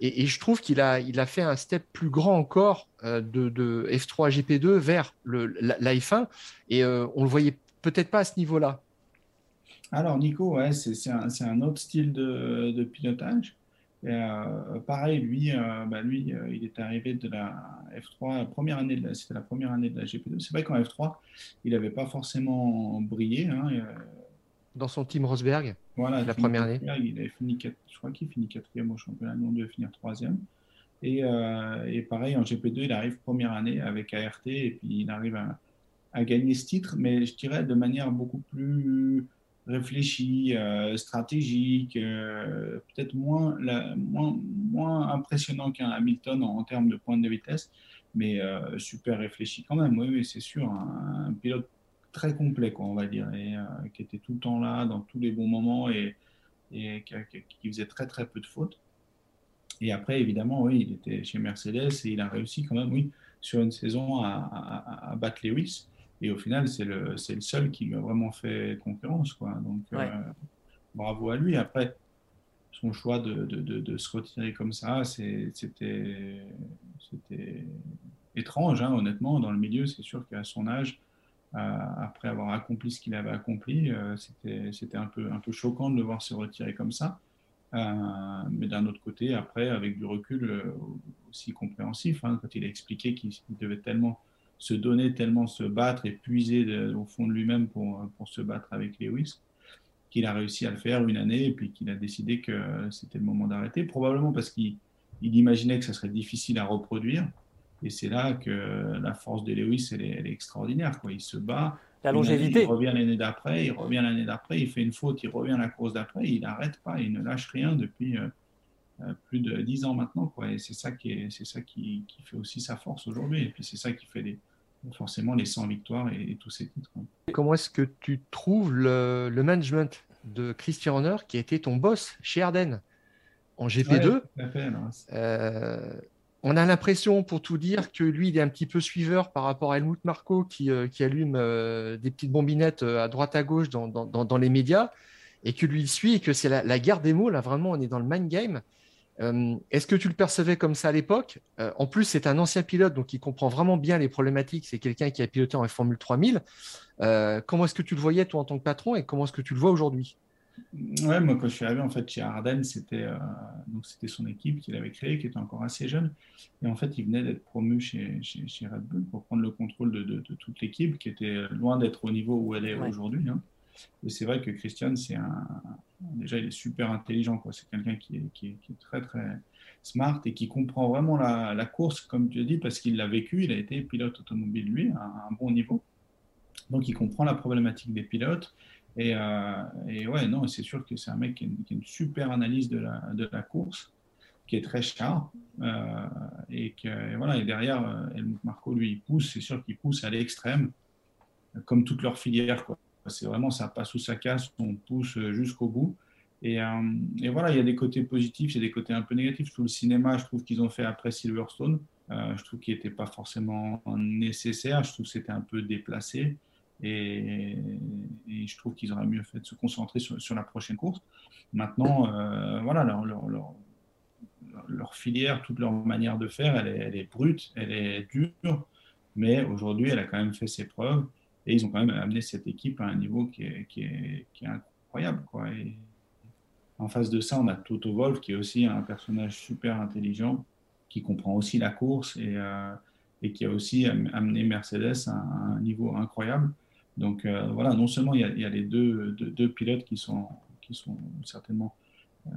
Et, je trouve qu'il a, il a fait un step plus grand encore euh, de, F3 GP2 vers le, la, F1. Et euh, on le voyait peut-être pas à ce niveau-là. Alors, Nico, ouais, c'est un, autre style de, pilotage. Euh, pareil, lui, bah, lui il est arrivé de la F3, la première année, c'était la première année de la GP2. C'est vrai qu'en F3, il n'avait pas forcément brillé. Hein, dans son team Rosberg voilà, la première année. Il avait fini, je crois qu'il finit quatrième au championnat, non, devait finir troisième. Et, euh, et, pareil, en GP2, il arrive première année avec ART et puis il arrive à, à gagner ce titre, mais je dirais de manière beaucoup plus réfléchie, euh, stratégique, euh, peut-être moins, moins, moins impressionnant qu'un Hamilton en, termes de points de vitesse, mais super réfléchi quand même, oui, oui c'est sûr. Un, pilote très complet, quoi, on va dire, et qui était tout le temps là, dans tous les bons moments, et, et qui, faisait très très peu de fautes. Et après, évidemment, oui, il était chez Mercedes et il a réussi quand même, oui, sur une saison à, à battre Lewis. Et au final, c'est le, le seul qui lui a vraiment fait concurrence. Quoi. Donc, euh, bravo à lui. Après, son choix de, de, de, se retirer comme ça, c'était étrange, hein, honnêtement. Dans le milieu, c'est sûr qu'à son âge, euh, après avoir accompli ce qu'il avait accompli, euh, c'était un peu, choquant de le voir se retirer comme ça. mais d'un autre côté, après, avec du recul aussi compréhensif, hein, quand il a expliqué qu'il devait tellement se donner tellement, se battre et puiser au fond de lui-même pour, se battre avec Lewis, qu'il a réussi à le faire une année et puis qu'il a décidé que c'était le moment d'arrêter, probablement parce qu'il il imaginait que ça serait difficile à reproduire. Et c'est là que la force de Lewis, elle est, extraordinaire. Quoi. Il se bat. La longévité. il revient l'année d'après, il revient l'année d'après, il fait une faute, il revient la course d'après, il n'arrête pas, il ne lâche rien depuis euh, euh, plus de dix ans maintenant. Quoi. Et c'est ça, qui, est, c'est ça qui, qui, fait aussi sa force aujourd'hui. Et puis c'est ça qui fait les, forcément les 100 victoires et, tous ces titres. Comment est-ce que tu trouves le, management de Christian Horner qui a été ton boss chez Ardennes? En GP2 euh, On a l'impression, pour tout dire, que lui, il est un petit peu suiveur par rapport à Helmut Marco qui, euh, qui allume euh, des petites bombinettes à droite à gauche dans, les médias et que lui, il suit et que c'est la, guerre des mots. Là, vraiment, on est dans le mind game. Euh, est-ce que tu le percevais comme ça à l'époque? Euh, En plus, c'est un ancien pilote, donc il comprend vraiment bien les problématiques. C'est quelqu'un qui a piloté en Formule 3000. Euh, comment est-ce que tu le voyais, toi, en tant que patron, et comment est-ce que tu le vois aujourd'hui? Ouais, moi, quand je suis arrivé en fait, chez Arden, c'était c'était son équipe qu'il avait créée, qui était encore assez jeune. Et en fait, il venait d'être promu chez, chez, Red Bull pour prendre le contrôle de, de, toute l'équipe, qui était loin d'être au niveau où elle est aujourd'hui. Hein. Et c'est vrai que Christian, c'est un, déjà, il est super intelligent. Quoi. C'est quelqu'un qui est, qui, est, très, très smart et qui comprend vraiment la, la course, comme tu as dit, parce qu'il l'a vécu. Il a été pilote automobile, lui, à un bon niveau. Donc, il comprend la problématique des pilotes. Et, euh, ouais, non, c'est sûr que c'est un mec qui a, une, super analyse de la, course, qui est très cher. Euh, et, voilà, et derrière, euh, Helmut Marco, lui, il pousse. C'est sûr qu'il pousse à l'extrême, comme toute leur filière. C'est vraiment ça passe ou ça casse, on pousse jusqu'au bout. Et, euh, voilà, il y a des côtés positifs, il y a des côtés un peu négatifs. Tout le cinéma, je trouve qu'ils ont fait après Silverstone. Euh, je trouve qu'il n'était pas forcément nécessaire. Je trouve que c'était un peu déplacé. Et, je trouve qu'ils auraient mieux fait de se concentrer sur, la prochaine course. Maintenant, euh, voilà, leur, filière, toute leur manière de faire, elle est, brute, elle est dure. Mais aujourd'hui, elle a quand même fait ses preuves. Et ils ont quand même amené cette équipe à un niveau qui est, incroyable. Et en face de ça, on a Toto Wolf, qui est aussi un personnage super intelligent, qui comprend aussi la course et, euh, et qui a aussi amené Mercedes à un, niveau incroyable. Donc euh, voilà, non seulement il y a, les deux, deux, pilotes qui sont, qui sont certainement euh,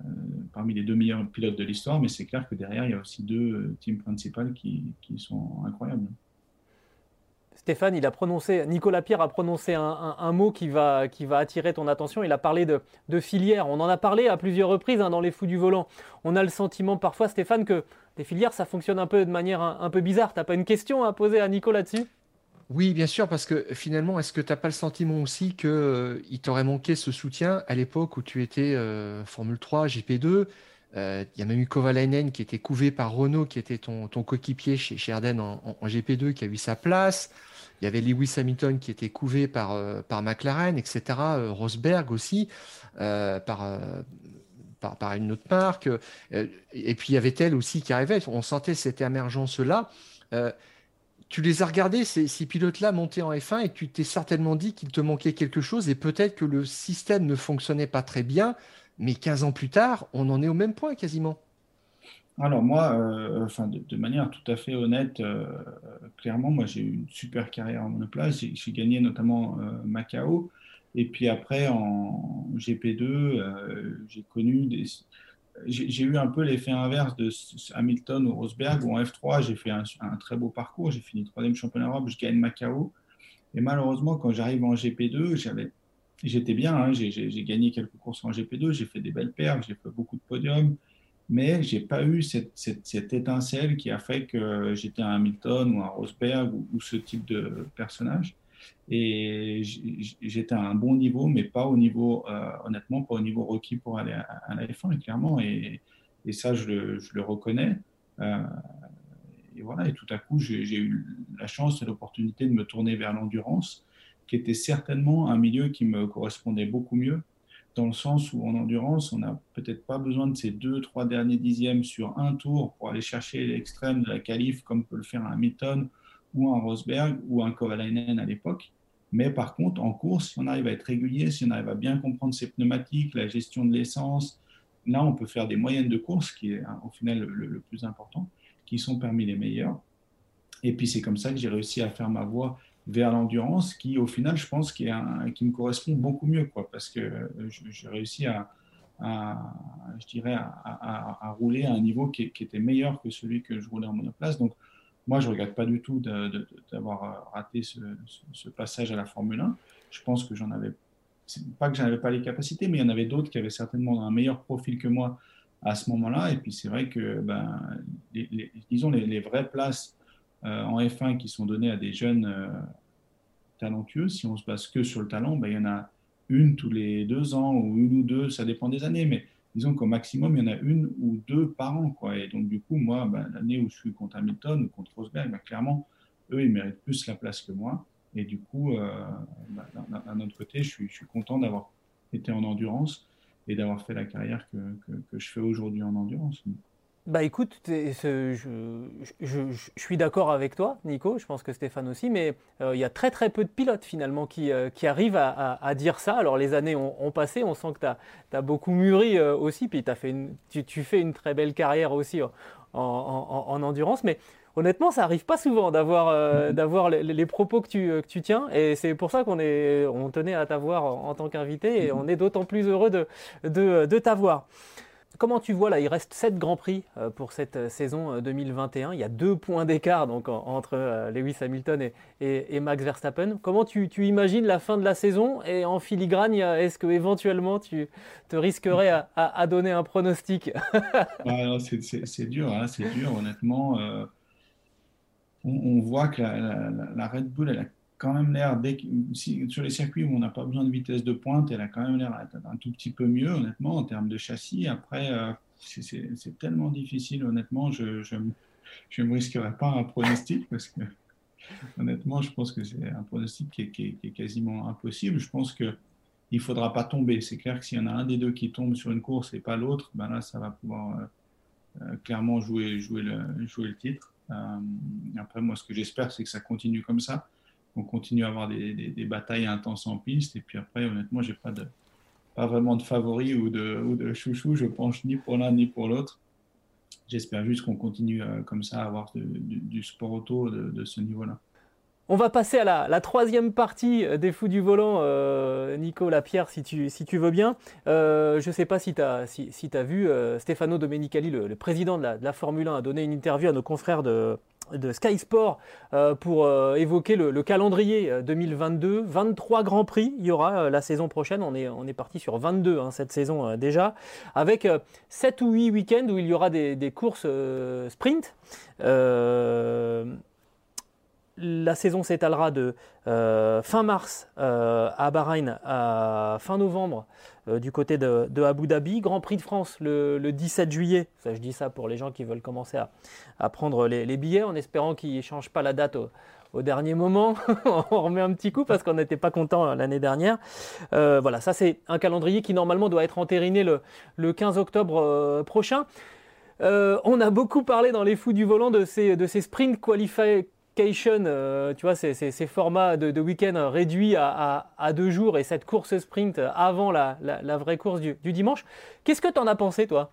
parmi les deux meilleurs pilotes de l'histoire, mais c'est clair que derrière, il y a aussi deux teams principales qui, qui sont incroyables. Stéphane, il a prononcé, Nicolas Pierre a prononcé un, mot qui va, qui va, attirer ton attention. Il a parlé de, de, filière. On en a parlé à plusieurs reprises hein, dans les fous du volant. On a le sentiment parfois, Stéphane, que les filières, ça fonctionne un peu de manière un, peu bizarre. Tu n'as pas une question à poser à Nicolas là-dessus oui, bien sûr, parce que finalement, est-ce que tu n'as pas le sentiment aussi qu'il euh, t'aurait manqué ce soutien à l'époque où tu étais euh, Formule 3, GP2 euh, Il y a même eu Kovalainen qui était couvé par Renault, qui était ton, coéquipier chez, chez en, en, GP2, qui a eu sa place. Il y avait Lewis Hamilton qui était couvé par, par McLaren, etc. Rosberg aussi, euh, par, par, une autre marque. et puis il y avait elle aussi qui arrivait? On sentait cette émergence-là. Tu les as regardés, ces, pilotes-là monter en F1, et tu t'es certainement dit qu'il te manquait quelque chose, et peut-être que le système ne fonctionnait pas très bien, mais 15 ans plus tard, on en est au même point quasiment. Alors moi, euh, enfin, de, manière tout à fait honnête, euh, clairement, moi j'ai eu une super carrière en monoplace. J'ai gagné notamment euh, Macao. Et puis après, en GP2, j'ai connu des. J'ai eu un peu l'effet inverse de Hamilton ou Rosberg, où en F3, j'ai fait un, très beau parcours. J'ai fini troisième championnat d'Europe, je gagne Macao. Et malheureusement, quand j'arrive en GP2, j'étais bien. Hein, j'ai gagné quelques courses en GP2, j'ai fait des belles perfs, j'ai fait beaucoup de podiums mais j'ai pas eu cette, étincelle qui a fait que j'étais un Hamilton ou un Rosberg ou, ce type de personnage. Et j'étais à un bon niveau, mais pas au niveau, euh, honnêtement, pas au niveau requis pour aller à, la F1, clairement. Et, ça, je le, je le reconnais. Euh, et voilà, et tout à coup, j'ai eu la chance et l'opportunité de me tourner vers l'endurance, qui était certainement un milieu qui me correspondait beaucoup mieux dans le sens où en endurance, on n'a peut-être pas besoin de ces deux, trois derniers dixièmes sur un tour pour aller chercher l'extrême de la qualif, comme peut le faire un Hamilton ou un Rosberg ou un Kovalainen à l'époque. Mais par contre, en course, si on arrive à être régulier, si on arrive à bien comprendre ses pneumatiques, la gestion de l'essence, là, on peut faire des moyennes de course, qui est hein, au final le, plus important, qui sont parmi les meilleures. Et puis, c'est comme ça que j'ai réussi à faire ma voie vers l'endurance qui, au final, je pense, qui, est qui me correspond beaucoup mieux, parce que j'ai réussi à, je dirais, à, rouler à un niveau qui, était meilleur que celui que je roulais en monoplace. Donc, moi, je ne regrette pas du tout d'avoir raté ce, passage à la Formule 1. Je pense que j'en avais, pas que je n'avais pas les capacités, mais il y en avait d'autres qui avaient certainement un meilleur profil que moi à ce moment-là. Et puis, c'est vrai que, ben, disons, les vraies places euh, en F1 qui sont donnés à des jeunes euh, talentueux, si on se base que sur le talent, ben, il y en a une tous les deux ans ou une ou deux, ça dépend des années, mais disons qu'au maximum, il y en a une ou deux par an. Quoi. Et donc, du coup, moi, ben, l'année où je suis contre Hamilton ou contre Rosberg, ben, clairement, eux, ils méritent plus la place que moi. Et du coup, euh, d'un autre côté, je suis, je suis content d'avoir été en endurance et d'avoir fait la carrière que, que je fais aujourd'hui en endurance. Bah écoute, je, suis d'accord avec toi, Nico, je pense que Stéphane aussi, mais euh, il y a très très peu de pilotes finalement qui, euh, arrivent à, dire ça. Alors les années ont, passé, on sent que tu as, beaucoup mûri euh, aussi, puis as fait tu, fais une très belle carrière aussi en, endurance, mais honnêtement, ça arrive pas souvent d'avoir mm-hmm. les, propos que tu, tu tiens, et c'est pour ça qu'on on tenait à t'avoir en, tant qu'invité, et mm-hmm. on est d'autant plus heureux de, de t'avoir. Comment tu vois là Il reste 7 grands prix euh, pour cette euh, saison 2021. Euh, Il y a deux points d'écart donc entre Lewis Hamilton et, Max Verstappen. Comment tu, imagines la fin de la saison? Et en filigrane, est-ce que éventuellement tu te risquerais à, donner un pronostic? C'est dur, hein, c'est dur honnêtement. on, voit que la, la, Red Bull elle a quand même l'air, sur les circuits où on n'a pas besoin de vitesse de pointe, elle a quand même l'air un tout petit peu mieux, honnêtement, en termes de châssis. Après, euh, c'est tellement difficile, honnêtement, je ne me risquerai pas un pronostic parce que, honnêtement, je pense que c'est un pronostic qui est, quasiment impossible. Je pense qu'il ne faudra pas tomber. C'est clair que s'il y en a un des deux qui tombe sur une course et pas l'autre, ben là, ça va pouvoir euh, euh, clairement jouer le titre. après, moi, ce que j'espère, c'est que ça continue comme ça on continue à avoir des, batailles intenses en piste. Et puis après, honnêtement, j'ai pas de pas vraiment de favoris ou de, ou de chouchou. Je penche ni pour l'un ni pour l'autre. J'espère juste qu'on continue euh, comme ça à avoir du, sport auto de, ce niveau-là. On va passer à la, troisième partie des fous du volant, euh, Nico Lapierre, si tu, si tu veux bien. Euh, je ne sais pas si tu as, si, as vu, Stefano Domenicali, le, président de la, de la, Formule 1, a donné une interview à nos confrères de, de Sky Sport euh, pour euh, évoquer le, calendrier 2022. Euh, 23 grands prix, il y aura la saison prochaine. On est, on est parti sur 22 hein, cette saison déjà, avec 7 ou 8 week-ends où il y aura des, des courses sprint la saison s'étalera de euh, fin mars euh, à Bahreïn à fin novembre euh, du côté de, Abu Dhabi. Grand Prix de France le, 17 juillet. Ça, je dis ça pour les gens qui veulent commencer à, prendre les, billets en espérant qu'ils ne changent pas la date au, dernier moment. on remet un petit coup parce qu'on n'était pas content l'année dernière. voilà, ça c'est un calendrier qui normalement doit être entériné le, 15 octobre prochain. on a beaucoup parlé dans les fous du volant de ces, de ces sprint qualifiés euh, tu vois, ces, ces, formats de, week-end réduits à, deux jours et cette course sprint avant la, vraie course du, dimanche. Qu'est-ce que tu en as pensé, toi?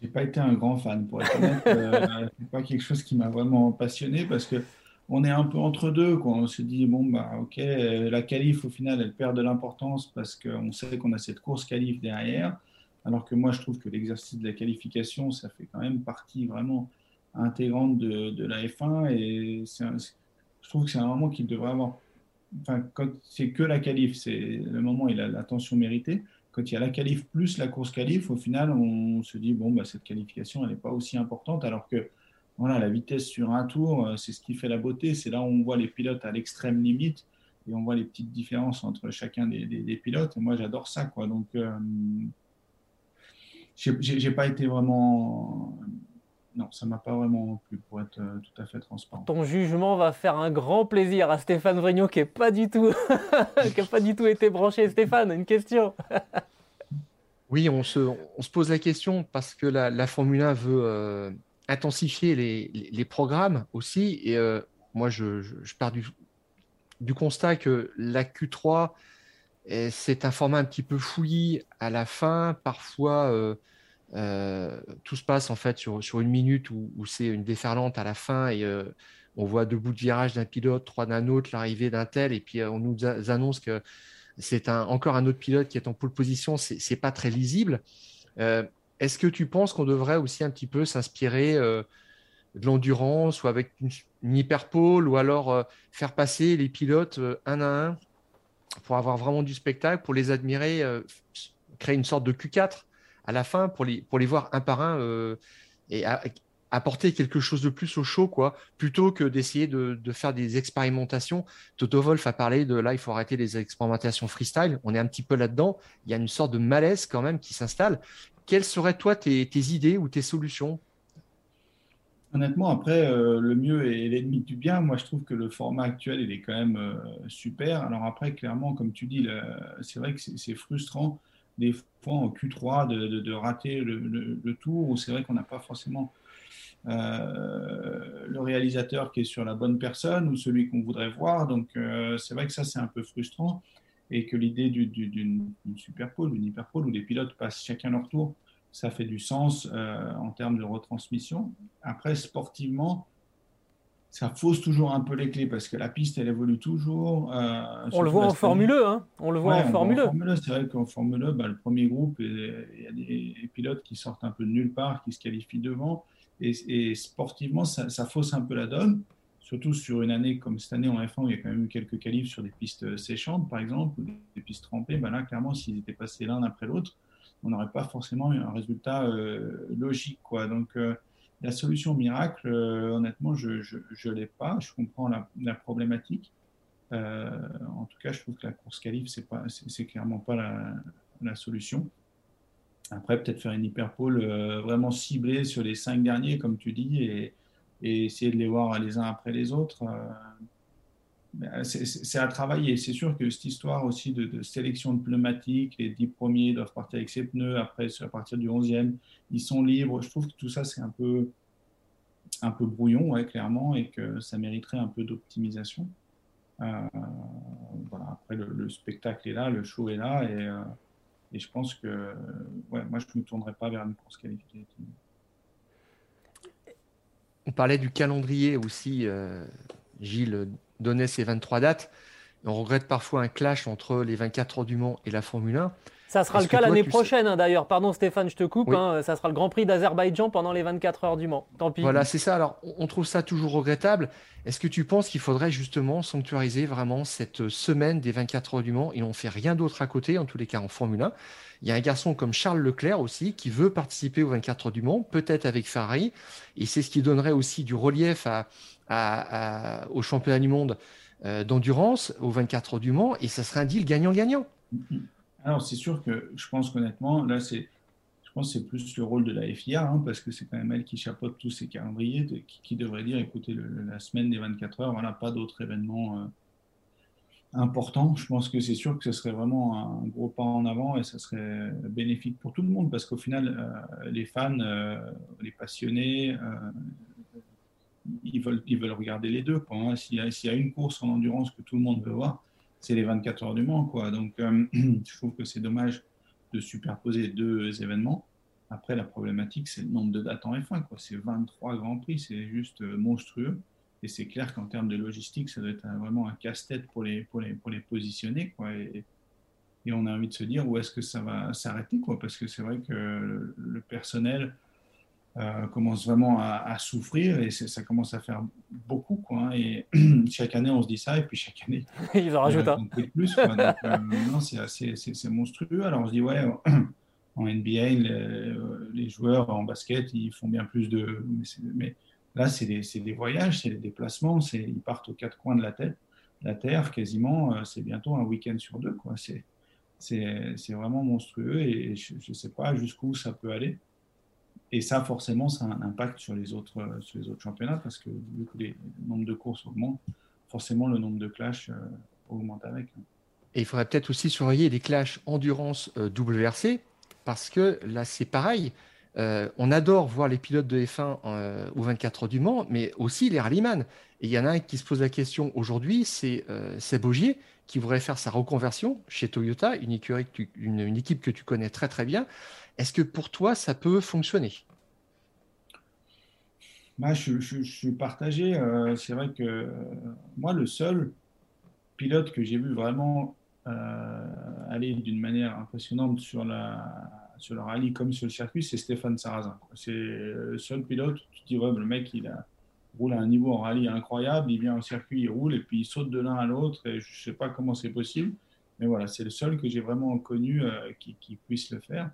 J'ai pas été un grand fan, pour être honnête. euh, c'est pas quelque chose qui m'a vraiment passionné parce que on est un peu entre deux. Quoi. On se dit, bon, bah, ok, la qualif, au final, elle perd de l'importance parce qu'on sait qu'on a cette course qualif derrière. Alors que moi, je trouve que l'exercice de la qualification, ça fait quand même partie vraiment intégrante de, la F1. Et je trouve que c'est un moment qu'il devrait avoir. Enfin, quand c'est que la qualif, c'est le moment où il a l'attention méritée. Quand il y a la qualif plus la course qualif, au final, on se dit, bon, bah, cette qualification, elle n'est pas aussi importante. Alors que voilà, la vitesse sur un tour, euh, c'est ce qui fait la beauté. C'est là où on voit les pilotes à l'extrême limite et on voit les petites différences entre chacun des, pilotes. Et moi, j'adore ça. Donc, euh, j'ai pas été vraiment. Non, ça m'a pas vraiment plu pour être euh, tout à fait transparent. Ton jugement va faire un grand plaisir à Stéphane Vrignot qui n'a pas, du tout... pas du tout été branché. Stéphane, une question Oui, on se, on se, pose la question parce que la, la Formule 1 veut, intensifier les, programmes aussi. Et euh, moi, je, pars du, du, constat que la Q3, eh, c'est un format un petit peu fouillis à la fin. Parfois, euh, euh, tout se passe en fait sur, une minute où, c'est une déferlante à la fin et on voit deux bouts de virage d'un pilote, trois d'un autre, l'arrivée d'un tel, et puis on nous annonce que c'est un, encore un autre pilote qui est en pole position. C'est pas très lisible. Est-ce que tu penses qu'on devrait aussi un petit peu s'inspirer euh, de l'endurance ou avec une, hyperpole ou alors euh, faire passer les pilotes euh, un à un pour avoir vraiment du spectacle, pour les admirer, créer une sorte de Q4 à la fin pour les, voir un par un et apporter quelque chose de plus au show, quoi, plutôt que d'essayer de, faire des expérimentations. Toto Wolf a parlé de là, il faut arrêter les expérimentations freestyle. On est un petit peu là-dedans. Il y a une sorte de malaise quand même qui s'installe quelles seraient, toi, tes, idées ou tes solutions? Honnêtement, après, euh, le mieux est l'ennemi du bien. Moi, je trouve que le format actuel, il est quand même euh, super. Alors après, clairement, comme tu dis, c'est vrai que c'est frustrant des fois en Q3 de, rater le, tour, où c'est vrai qu'on n'a pas forcément euh, le réalisateur qui est sur la bonne personne ou celui qu'on voudrait voir. Donc, c'est vrai que ça, c'est un peu frustrant et que l'idée d'une superpole, d'une hyperpole, où les pilotes passent chacun leur tour, ça fait du sens euh, en termes de retransmission. Après, sportivement, ça fausse toujours un peu les clés parce que la piste, elle évolue toujours. Euh, on le voit en Formule 1, hein on le voit en Formule 1. C'est vrai qu'en Formule 1, bah, le premier groupe, il y a des pilotes qui sortent un peu de nulle part, qui se qualifient devant. Et, sportivement, ça, ça, fausse un peu la donne surtout sur une année comme cette année en F1 où il y a quand même eu quelques qualifs sur des pistes euh, séchantes, par exemple, ou des pistes trempées, ben là, clairement, s'ils étaient passés l'un après l'autre, on n'aurait pas forcément eu un résultat euh, logique. Quoi. Donc, euh, la solution miracle, honnêtement, je ne l'ai pas. Je comprends la, problématique. en tout cas, je trouve que la course qualif, ce n'est clairement pas la, solution. Après, peut-être faire une hyperpole vraiment ciblée sur les cinq derniers, comme tu dis, et, essayer de les voir les uns après les autres. Euh, c'est à travailler. C'est sûr que cette histoire aussi de, sélection de pneumatiques, les 10 premiers doivent partir avec ses pneus, après à partir du 11e, ils sont libres. Je trouve que tout ça, c'est un peu, un peu brouillon, clairement, et que ça mériterait un peu d'optimisation. Euh, voilà. Après, le, spectacle est là, le show est là, et, euh, je pense que ouais, moi, je ne me tournerai pas vers une course qualifiée. On parlait du calendrier aussi. Euh, Gilles donnait ses 23 dates. On regrette parfois un clash entre les 24 heures du Mans et la Formule 1. Ça sera le cas l'année prochaine, hein, d'ailleurs. Pardon Stéphane, je te coupe. Hein. ça sera le Grand Prix d'Azerbaïdjan pendant les 24 heures du Mans. Tant pis. Voilà, c'est ça. Alors, on trouve ça toujours regrettable. Est-ce que tu penses qu'il faudrait justement sanctuariser vraiment cette semaine des 24 heures du Mans? Et on fait rien d'autre à côté, en tous les cas en Formule 1 il y a un garçon comme Charles Leclerc aussi qui veut participer aux 24 heures du Mans, peut-être avec Ferrari. Et c'est ce qui donnerait aussi du relief au championnat du monde euh, d'endurance aux 24 heures du Mans. Et ça serait un deal gagnant-gagnant. Alors, c'est sûr que je pense qu'honnêtement, là, c'est. Je pense c'est plus le rôle de la FIA, hein, parce que c'est quand même elle qui chapeaute tous ces calendriers, qui, devrait dire, écoutez, la semaine des 24 heures, voilà, pas d'autres événements euh, important. Je pense que c'est sûr que ce serait vraiment un gros pas en avant et ça serait bénéfique pour tout le monde parce qu'au final, euh, les fans, euh, les passionnés, ils, veulent, ils veulent regarder les deux. Hein. S'il y, a une course en endurance que tout le monde veut voir, c'est les 24 heures du Mans. Quoi. Donc, je trouve que c'est dommage de superposer deux événements. Après, la problématique, c'est le nombre de dates en F1. C'est 23 Grands Prix, c'est juste monstrueux. Et c'est clair qu'en termes de logistique, ça doit être vraiment un casse-tête pour les, pour, les, pour les positionner. Quoi. Et, on a envie de se dire où est-ce que ça va s'arrêter. Parce que c'est vrai que le, personnel euh, commence vraiment à, souffrir et ça commence à faire beaucoup. Quoi, hein. et chaque année, on se dit ça. Et puis chaque année, ils en rajoutent un. plus. Quoi. Donc, euh, c'est monstrueux. Alors on se dit, ouais en NBA, les, joueurs en basket, ils font bien plus de. Mais, là, c'est des, voyages, c'est des déplacements, ils partent aux quatre coins de la, tête, la Terre quasiment. Euh, c'est bientôt un week-end sur deux. C'est vraiment monstrueux et je ne sais pas jusqu'où ça peut aller. Et ça, forcément, ça a un impact sur les autres, sur les autres championnats parce que vu que les, le nombre de courses augmente, forcément le nombre de clashs euh, augmente avec. Et il faudrait peut-être aussi surveiller les clashs endurance euh, WRC parce que là, c'est pareil. Euh, on adore voir les pilotes de F1 euh, aux 24 heures du Mans, mais aussi les rallyman. Et il y en a un qui se pose la question aujourd'hui, c'est euh, Augier, qui voudrait faire sa reconversion chez Toyota, une, équipe que tu connais très très bien. Est-ce que pour toi, ça peut fonctionner? Bah, je, suis partagé. c'est vrai que moi, le seul pilote que j'ai vu vraiment euh, aller d'une manière impressionnante sur, la, sur le rallye comme sur le circuit, c'est Stéphane Sarrazin. C'est le seul pilote, tu dis, ouais, le mec, il a, roule à un niveau en rallye incroyable, il vient au circuit, il roule et puis il saute de l'un à l'autre et je ne sais pas comment c'est possible. Mais voilà, c'est le seul que j'ai vraiment connu euh, qui, qui, puisse le faire.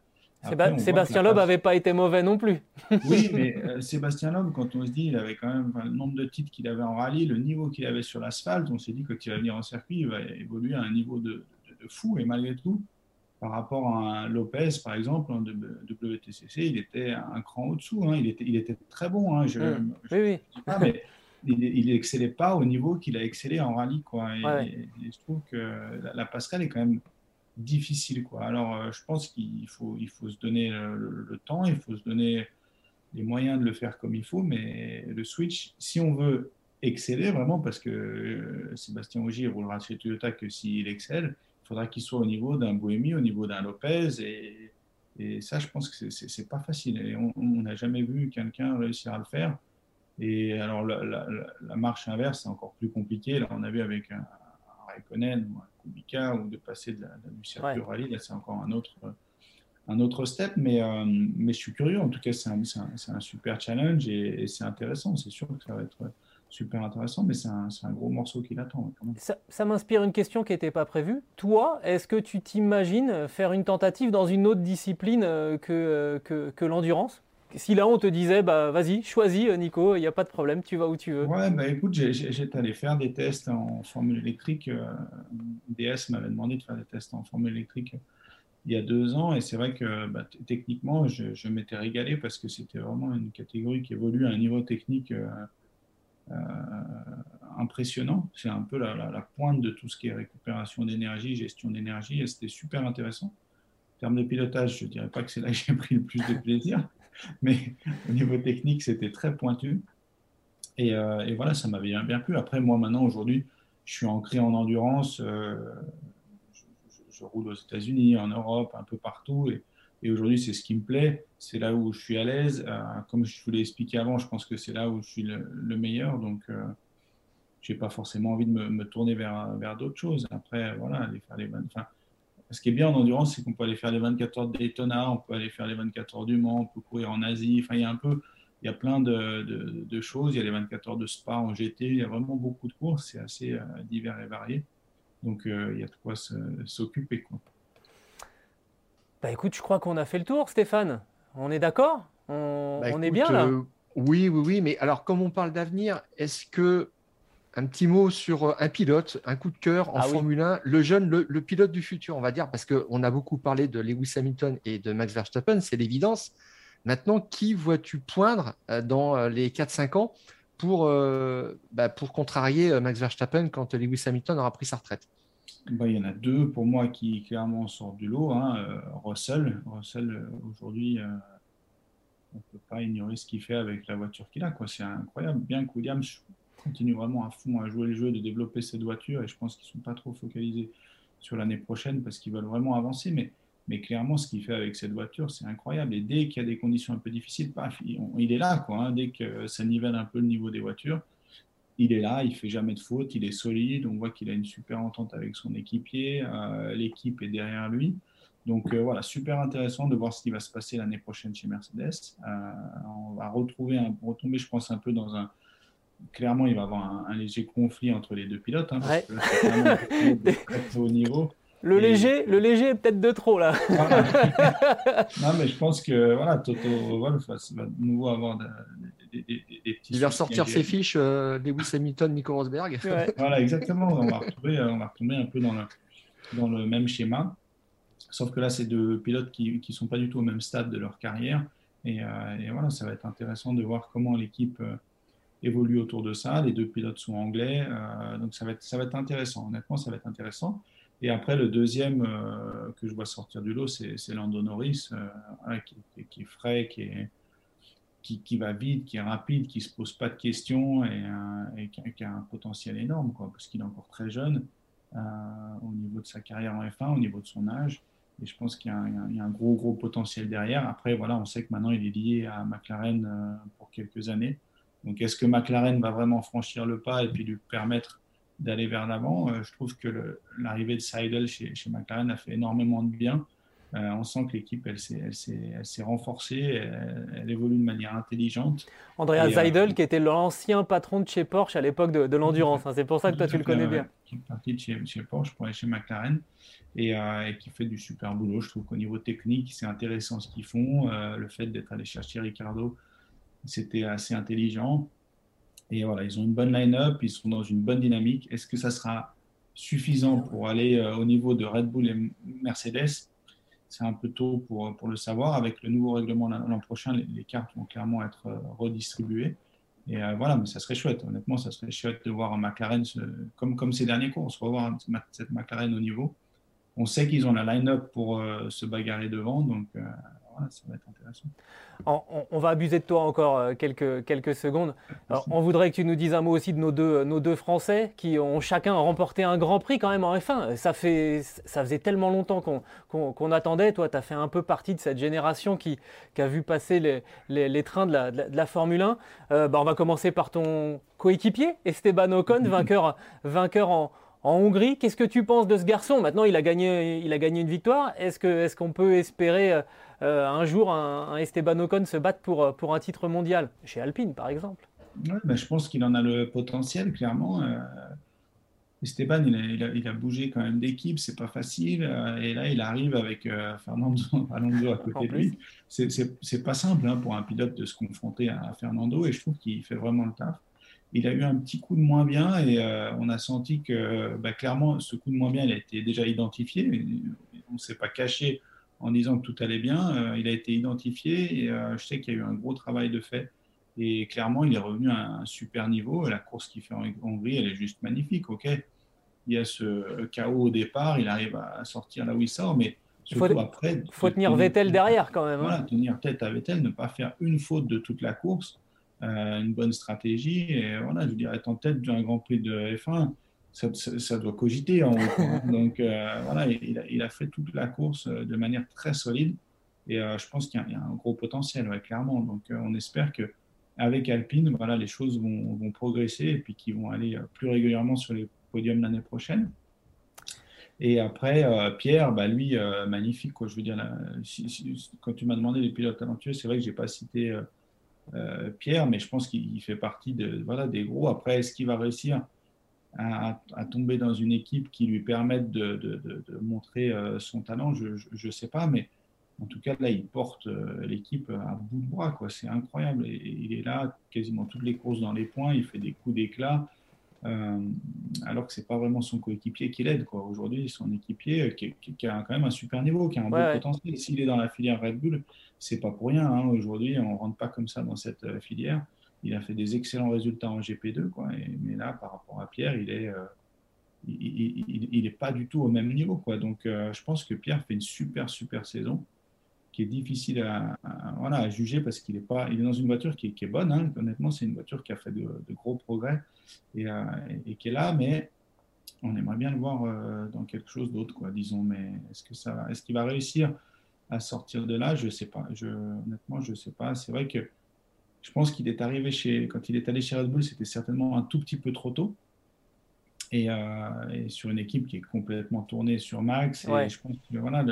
Sébastien Loeb n'avait pas été mauvais non plus. oui, mais euh, Sébastien Loeb, quand on se dit, il avait quand même le nombre de titres qu'il avait en rallye, le niveau qu'il avait sur l'asphalte, on s'est dit que quand il va venir en circuit, il va évoluer à un niveau de, fou. Et malgré tout, par rapport à Lopez, par exemple, en WTCC, il était un cran au-dessous. Hein. Il, était, il était très bon. Hein. Je, mmh. oui, oui. mais il n'excellait pas au niveau qu'il a excellé en rallye. Quoi. Et, je trouve que la passerelle est quand même difficile. Quoi. Alors, euh, je pense qu'il faut, il faut se donner le, temps, il faut se donner les moyens de le faire comme il faut, mais le switch, si on veut exceller vraiment, parce que euh, Sébastien Ogier roulera chez Toyota que s'il excelle, faudra qu'il soit au niveau d'un Bohémie, au niveau d'un Lopez, et, et, ça, je pense que c'est pas facile. Et on n'a jamais vu quelqu'un réussir à le faire. Et alors, la, marche inverse, c'est encore plus compliqué. Là, on a vu avec un, un Raikkonen, Kubica ou de passer de la, du circuit rallye. Là, c'est encore un autre, un autre step. Mais, euh, mais je suis curieux. En tout cas, c'est un, un, super challenge et, c'est intéressant. C'est sûr que ça va être super intéressant, mais c'est un, un, gros morceau qui l'attend. Ça, ça m'inspire une question qui n'était pas prévue. Toi, est-ce que tu t'imagines faire une tentative dans une autre discipline euh, que, euh, que, que l'endurance? Si là on te disait, bah vas-y, choisis Nico, il n'y a pas de problème, tu vas où tu veux. Ouais, bah écoute, j'étais allé faire des tests en formule électrique. Euh, DS m'avait demandé de faire des tests en formule électrique il y a deux ans, et c'est vrai que bah, techniquement, je, m'étais régalé parce que c'était vraiment une catégorie qui évolue à un niveau technique euh, euh, impressionnant. C'est un peu la, pointe de tout ce qui est récupération d'énergie, gestion d'énergie, et c'était super intéressant. En termes de pilotage, je ne dirais pas que c'est là que j'ai pris le plus de plaisir. mais au niveau technique, c'était très pointu. Et, euh, voilà, ça m'avait bien, plu. Après, moi, maintenant, aujourd'hui, je suis ancré en endurance. Euh, je, roule aux États-Unis, en Europe, un peu partout. Et, aujourd'hui, c'est ce qui me plaît. C'est là où je suis à l'aise. Euh, comme je vous l'ai expliqué avant, je pense que c'est là où je suis le, meilleur. Donc, je n'ai pas forcément envie de me, tourner vers, d'autres choses. Après, voilà, aller faire les bonnes. Enfin, ce qui est bien en endurance, c'est qu'on peut aller faire les 24 heures de Daytona, on peut aller faire les 24 heures du Mans, on peut courir en Asie. Enfin, il y a un peu, il y a plein de, choses. Il y a les 24 heures de Spa en GT. Il y a vraiment beaucoup de courses. C'est assez euh, divers et varié. Donc, euh, il y a de quoi s'occuper. Bah écoute, je crois qu'on a fait le tour, Stéphane. On est d'accord? On, bah, est bien là euh, Oui, oui, oui. Mais alors, comme on parle d'avenir, est-ce que un petit mot sur euh, un pilote, un coup de cœur en ah Formule 1, le jeune, le, pilote du futur, on va dire, parce qu'on a beaucoup parlé de Lewis Hamilton et de Max Verstappen, c'est l'évidence. Maintenant, qui vois-tu poindre euh, dans les 4-5 ans pour, bah, pour contrarier Max Verstappen quand Lewis Hamilton aura pris sa retraite? Bah, il y en a deux pour moi qui clairement sortent du lot. Hein. Russell, Russell aujourd'hui, on ne peut pas ignorer ce qu'il fait avec la voiture qu'il a. C'est incroyable. Bien que Williams, continue vraiment à fond à jouer le jeu, de développer cette voiture. Et je pense qu'ils ne sont pas trop focalisés sur l'année prochaine parce qu'ils veulent vraiment avancer. Mais, mais clairement, ce qu'il fait avec cette voiture, c'est incroyable. Et dès qu'il y a des conditions un peu difficiles, paf, il, est là. Quoi, hein. Dès que ça nivelle un peu le niveau des voitures, il est là, il fait jamais de faute, il est solide, on voit qu'il a une super entente avec son équipier, l'équipe est derrière lui. Donc voilà, super intéressant de voir ce qui va se passer l'année prochaine chez Mercedes. on va retrouver un, retomber, je pense, un peu dans un, clairement, il va y avoir un, léger conflit entre les deux pilotes. Hein, parce que c'est très haut niveau. Le, léger, le léger est peut-être de trop, là. non, mais je pense que voilà, Toto Wolf va, de nouveau avoir des, petits. Il va ressortir ses fiches, euh, Lewis Hamilton, Nico Rosberg. Voilà, exactement. On va, retrouver, on va retomber un peu dans le, dans le même schéma. Sauf que là, c'est deux pilotes qui ne sont pas du tout au même stade de leur carrière. Et, euh, et voilà, ça va être intéressant de voir comment l'équipe. Euh, évolue autour de ça. Les deux pilotes sont anglais, euh, donc ça va, être, ça va être intéressant. Honnêtement, ça va être intéressant. Et après, le deuxième euh, que je vois sortir du lot, c'est Lando Norris, euh, qui, est frais, qui, est, qui, va vite, qui est rapide, qui ne se pose pas de questions et, qui, a, un potentiel énorme, parce qu'il est encore très jeune au niveau de sa carrière en F1, au niveau de son âge. Et je pense qu'il y, y, a un gros, gros potentiel derrière. Après, voilà, on sait que maintenant, il est lié à McLaren pour quelques années. Donc, est-ce que McLaren va vraiment franchir le pas et puis lui permettre d'aller vers l'avant euh, Je trouve que l'arrivée de Seidel chez, chez, McLaren a fait énormément de bien. Euh, on sent que l'équipe, elle s'est renforcée, elle, évolue de manière intelligente. Andrea euh, Seidel, qui était l'ancien patron de chez Porsche à l'époque de, l'endurance, hein, c'est pour ça que toi tu le connais bien. Qui est parti de chez, Porsche pour aller chez McLaren et, et, qui fait du super boulot. Je trouve qu'au niveau technique, c'est intéressant ce qu'ils font. le fait d'être allé chercher Ricardo c'était assez intelligent. Et voilà, ils ont une bonne line-up, ils sont dans une bonne dynamique. Est-ce que ça sera suffisant pour aller euh, au niveau de Red Bull et Mercedes? C'est un peu tôt pour, pour le savoir. Avec le nouveau règlement l'an prochain, les, cartes vont clairement être euh, redistribuées. Et euh, voilà, mais ça serait chouette. Honnêtement, ça serait chouette de voir un McLaren, comme, comme ces derniers cours, revoir cette McLaren au niveau. On sait qu'ils ont la line-up pour se bagarrer devant, donc ça va être intéressant. On, va abuser de toi encore euh, quelques, quelques secondes. on voudrait que tu nous dises un mot aussi de nos deux, nos deux Français qui ont chacun remporté un grand prix quand même en F1. Ça, fait, ça faisait tellement longtemps qu'on attendait. Toi, tu as fait un peu partie de cette génération qui, qui a vu passer les, les, trains de la, de la, Formule 1. Euh, bah, on va commencer par ton coéquipier, Esteban Ocon, vainqueur, vainqueur en, en Hongrie. Qu'est-ce que tu penses de ce garçon? Maintenant, il a gagné, il a gagné une victoire. Est-ce qu'on est qu'on peut espérer euh, euh, un jour un, Esteban Ocon se battre pour, euh, pour un titre mondial? Chez Alpine, par exemple. Ben, je pense qu'il en a le potentiel, clairement. Esteban, il a, il, a, bougé quand même d'équipe, c'est pas facile. et là, il arrive avec Fernando Alonso à côté de lui. C'est pas simple hein, pour un pilote de se confronter à Fernando et je trouve qu'il fait vraiment le taf il a eu un petit coup de moins bien et euh, on a senti que bah, clairement ce coup de moins bien il a été déjà identifié. On ne s'est pas caché en disant que tout allait bien. Euh, il a été identifié et euh, je sais qu'il y a eu un gros travail de fait. Et clairement, il est revenu à un super niveau. La course qu'il fait en Hongrie, elle est juste magnifique. Ok, il y a ce chaos au départ, il arrive à sortir là où il sort, mais il faut, après, faut tenir Vettel derrière quand même. Hein. Voilà, tenir tête à Vettel, ne pas faire une faute de toute la course une bonne stratégie. Et voilà, je dirais, être en tête d'un Grand Prix de F1, ça, doit cogiter en hein. Donc euh, voilà, il a, fait toute la course euh, de manière très solide. Et je pense qu'il y, a un gros potentiel, clairement. Donc on espère que avec Alpine, voilà, les choses vont, vont progresser et puis qu'ils vont aller plus régulièrement sur les podiums l'année prochaine. Et après, Pierre, bah, lui, magnifique. Quoi. Je veux dire, quand tu m'as demandé les pilotes talentueux, c'est vrai que je n'ai pas cité euh, Pierre, mais je pense qu'il fait partie de, voilà, des gros. Après, est-ce qu'il va réussir à, tomber dans une équipe qui lui permette de, montrer euh, son talent? Je ne sais pas, mais en tout cas, là, il porte euh, l'équipe à bout de bras. C'est incroyable. Il est là quasiment toutes les courses dans les points. Il fait des coups d'éclat. Alors que c'est pas vraiment son coéquipier qui l'aide. Aujourd'hui, son équipier qui, a quand même un super niveau, qui a un bon potentiel. S'il est dans la filière Red Bull, c'est pas pour rien. Hein. Aujourd'hui, on rentre pas comme ça dans cette euh, filière. Il a fait des excellents résultats en GP2, quoi. mais là, par rapport à Pierre, il est, euh, il, est pas du tout au même niveau, quoi. Donc, euh, je pense que Pierre fait une super, super saison, qui est difficile à, voilà, à juger parce qu'il est pas, il est dans une voiture qui est, bonne. Hein. Honnêtement, c'est une voiture qui a fait de, gros progrès et, et, qui est là, mais on aimerait bien le voir dans quelque chose d'autre, quoi. Disons, mais est-ce que ça, est-ce qu'il va réussir? à sortir de là, je sais pas. Je, honnêtement, je sais pas. C'est vrai que Je pense qu'il est arrivé chez, quand il est allé chez Red Bull, c'était certainement un tout petit peu trop tôt. Et, sur une équipe qui est complètement tournée sur Max. Et je pense que voilà,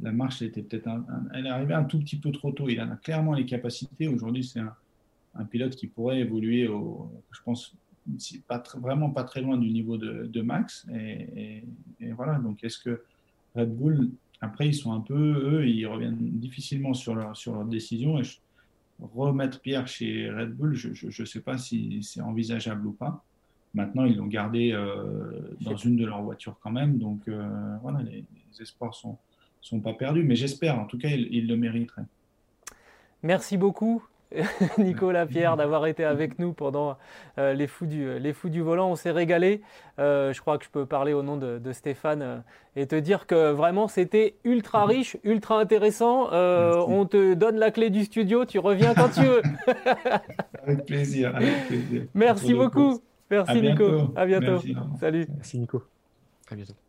la marche était peut-être elle est arrivée un tout petit peu trop tôt. Il a clairement les capacités. Aujourd'hui, c'est un, un, pilote qui pourrait évoluer, au, je pense, pas vraiment pas très loin du niveau de, Max. Et, voilà, donc est-ce que Red Bull, après, ils sont un peu, eux, ils reviennent difficilement sur leur, sur leur décision. Et remettre Pierre chez Red Bull, je ne sais pas si c'est envisageable ou pas. Maintenant, ils l'ont gardé euh, dans une de leurs voitures quand même. Donc euh, voilà, les, espoirs sont, sont pas perdus. Mais j'espère, en tout cas, ils, ils le mériteraient. Merci beaucoup. Nicolas Pierre d'avoir été avec nous pendant euh, les, fous du, les fous du volant. On s'est régalé. Euh, je crois que je peux parler au nom de, Stéphane euh, et te dire que vraiment c'était ultra riche, ultra intéressant. on te donne la clé du studio, tu reviens quand tu veux. avec plaisir, avec plaisir. Merci beaucoup. Merci Nico. À bientôt. Salut. Merci Nico. À bientôt.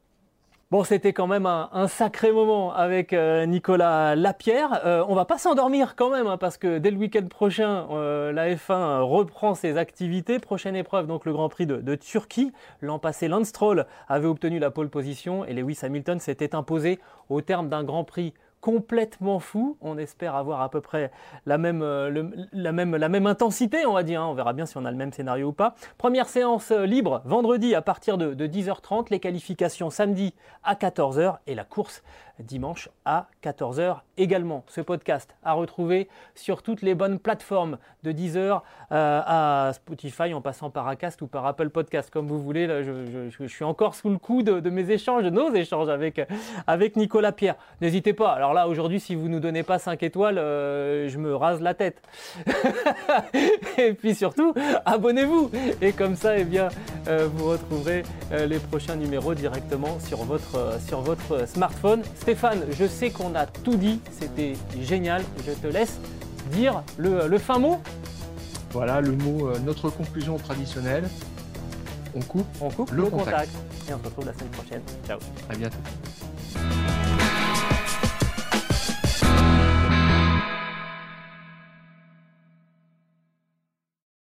Bon, c'était quand même un, sacré moment avec euh, Nicolas Lapierre. Euh, on va pas s'endormir quand même, hein, parce que dès le week-end prochain, euh, la F1 reprend ses activités. Prochaine épreuve, donc le Grand Prix de, Turquie. L'an passé, Lance Stroll avait obtenu la pole position et Lewis Hamilton s'était imposé au terme d'un Grand Prix complètement fou. On espère avoir à peu près la même, euh, intensité, on va dire. Hein. On verra bien si on a le même scénario ou pas. Première séance euh, libre vendredi à partir de, de 10h30, les qualifications samedi à 14h et la course dimanche à 14h également. Ce podcast à retrouver sur toutes les bonnes plateformes de Deezer euh, à Spotify en passant par Acast ou par Apple Podcast comme vous voulez. Là, je, suis encore sous le coup de, mes échanges, de nos échanges avec, avec Nicolas Pierre. N'hésitez pas. Alors là, aujourd'hui, si vous ne nous donnez pas 5 étoiles, euh, je me rase la tête. Et puis surtout, abonnez-vous. Et comme ça, eh bien, euh, vous retrouverez les prochains numéros directement sur votre, sur votre smartphone. Stéphane, je sais qu'on a tout dit, c'était génial. Je te laisse dire le, fin mot. Voilà le mot, euh, notre conclusion traditionnelle. On coupe, on coupe le, contact. Et on se retrouve la semaine prochaine. Ciao. À bientôt.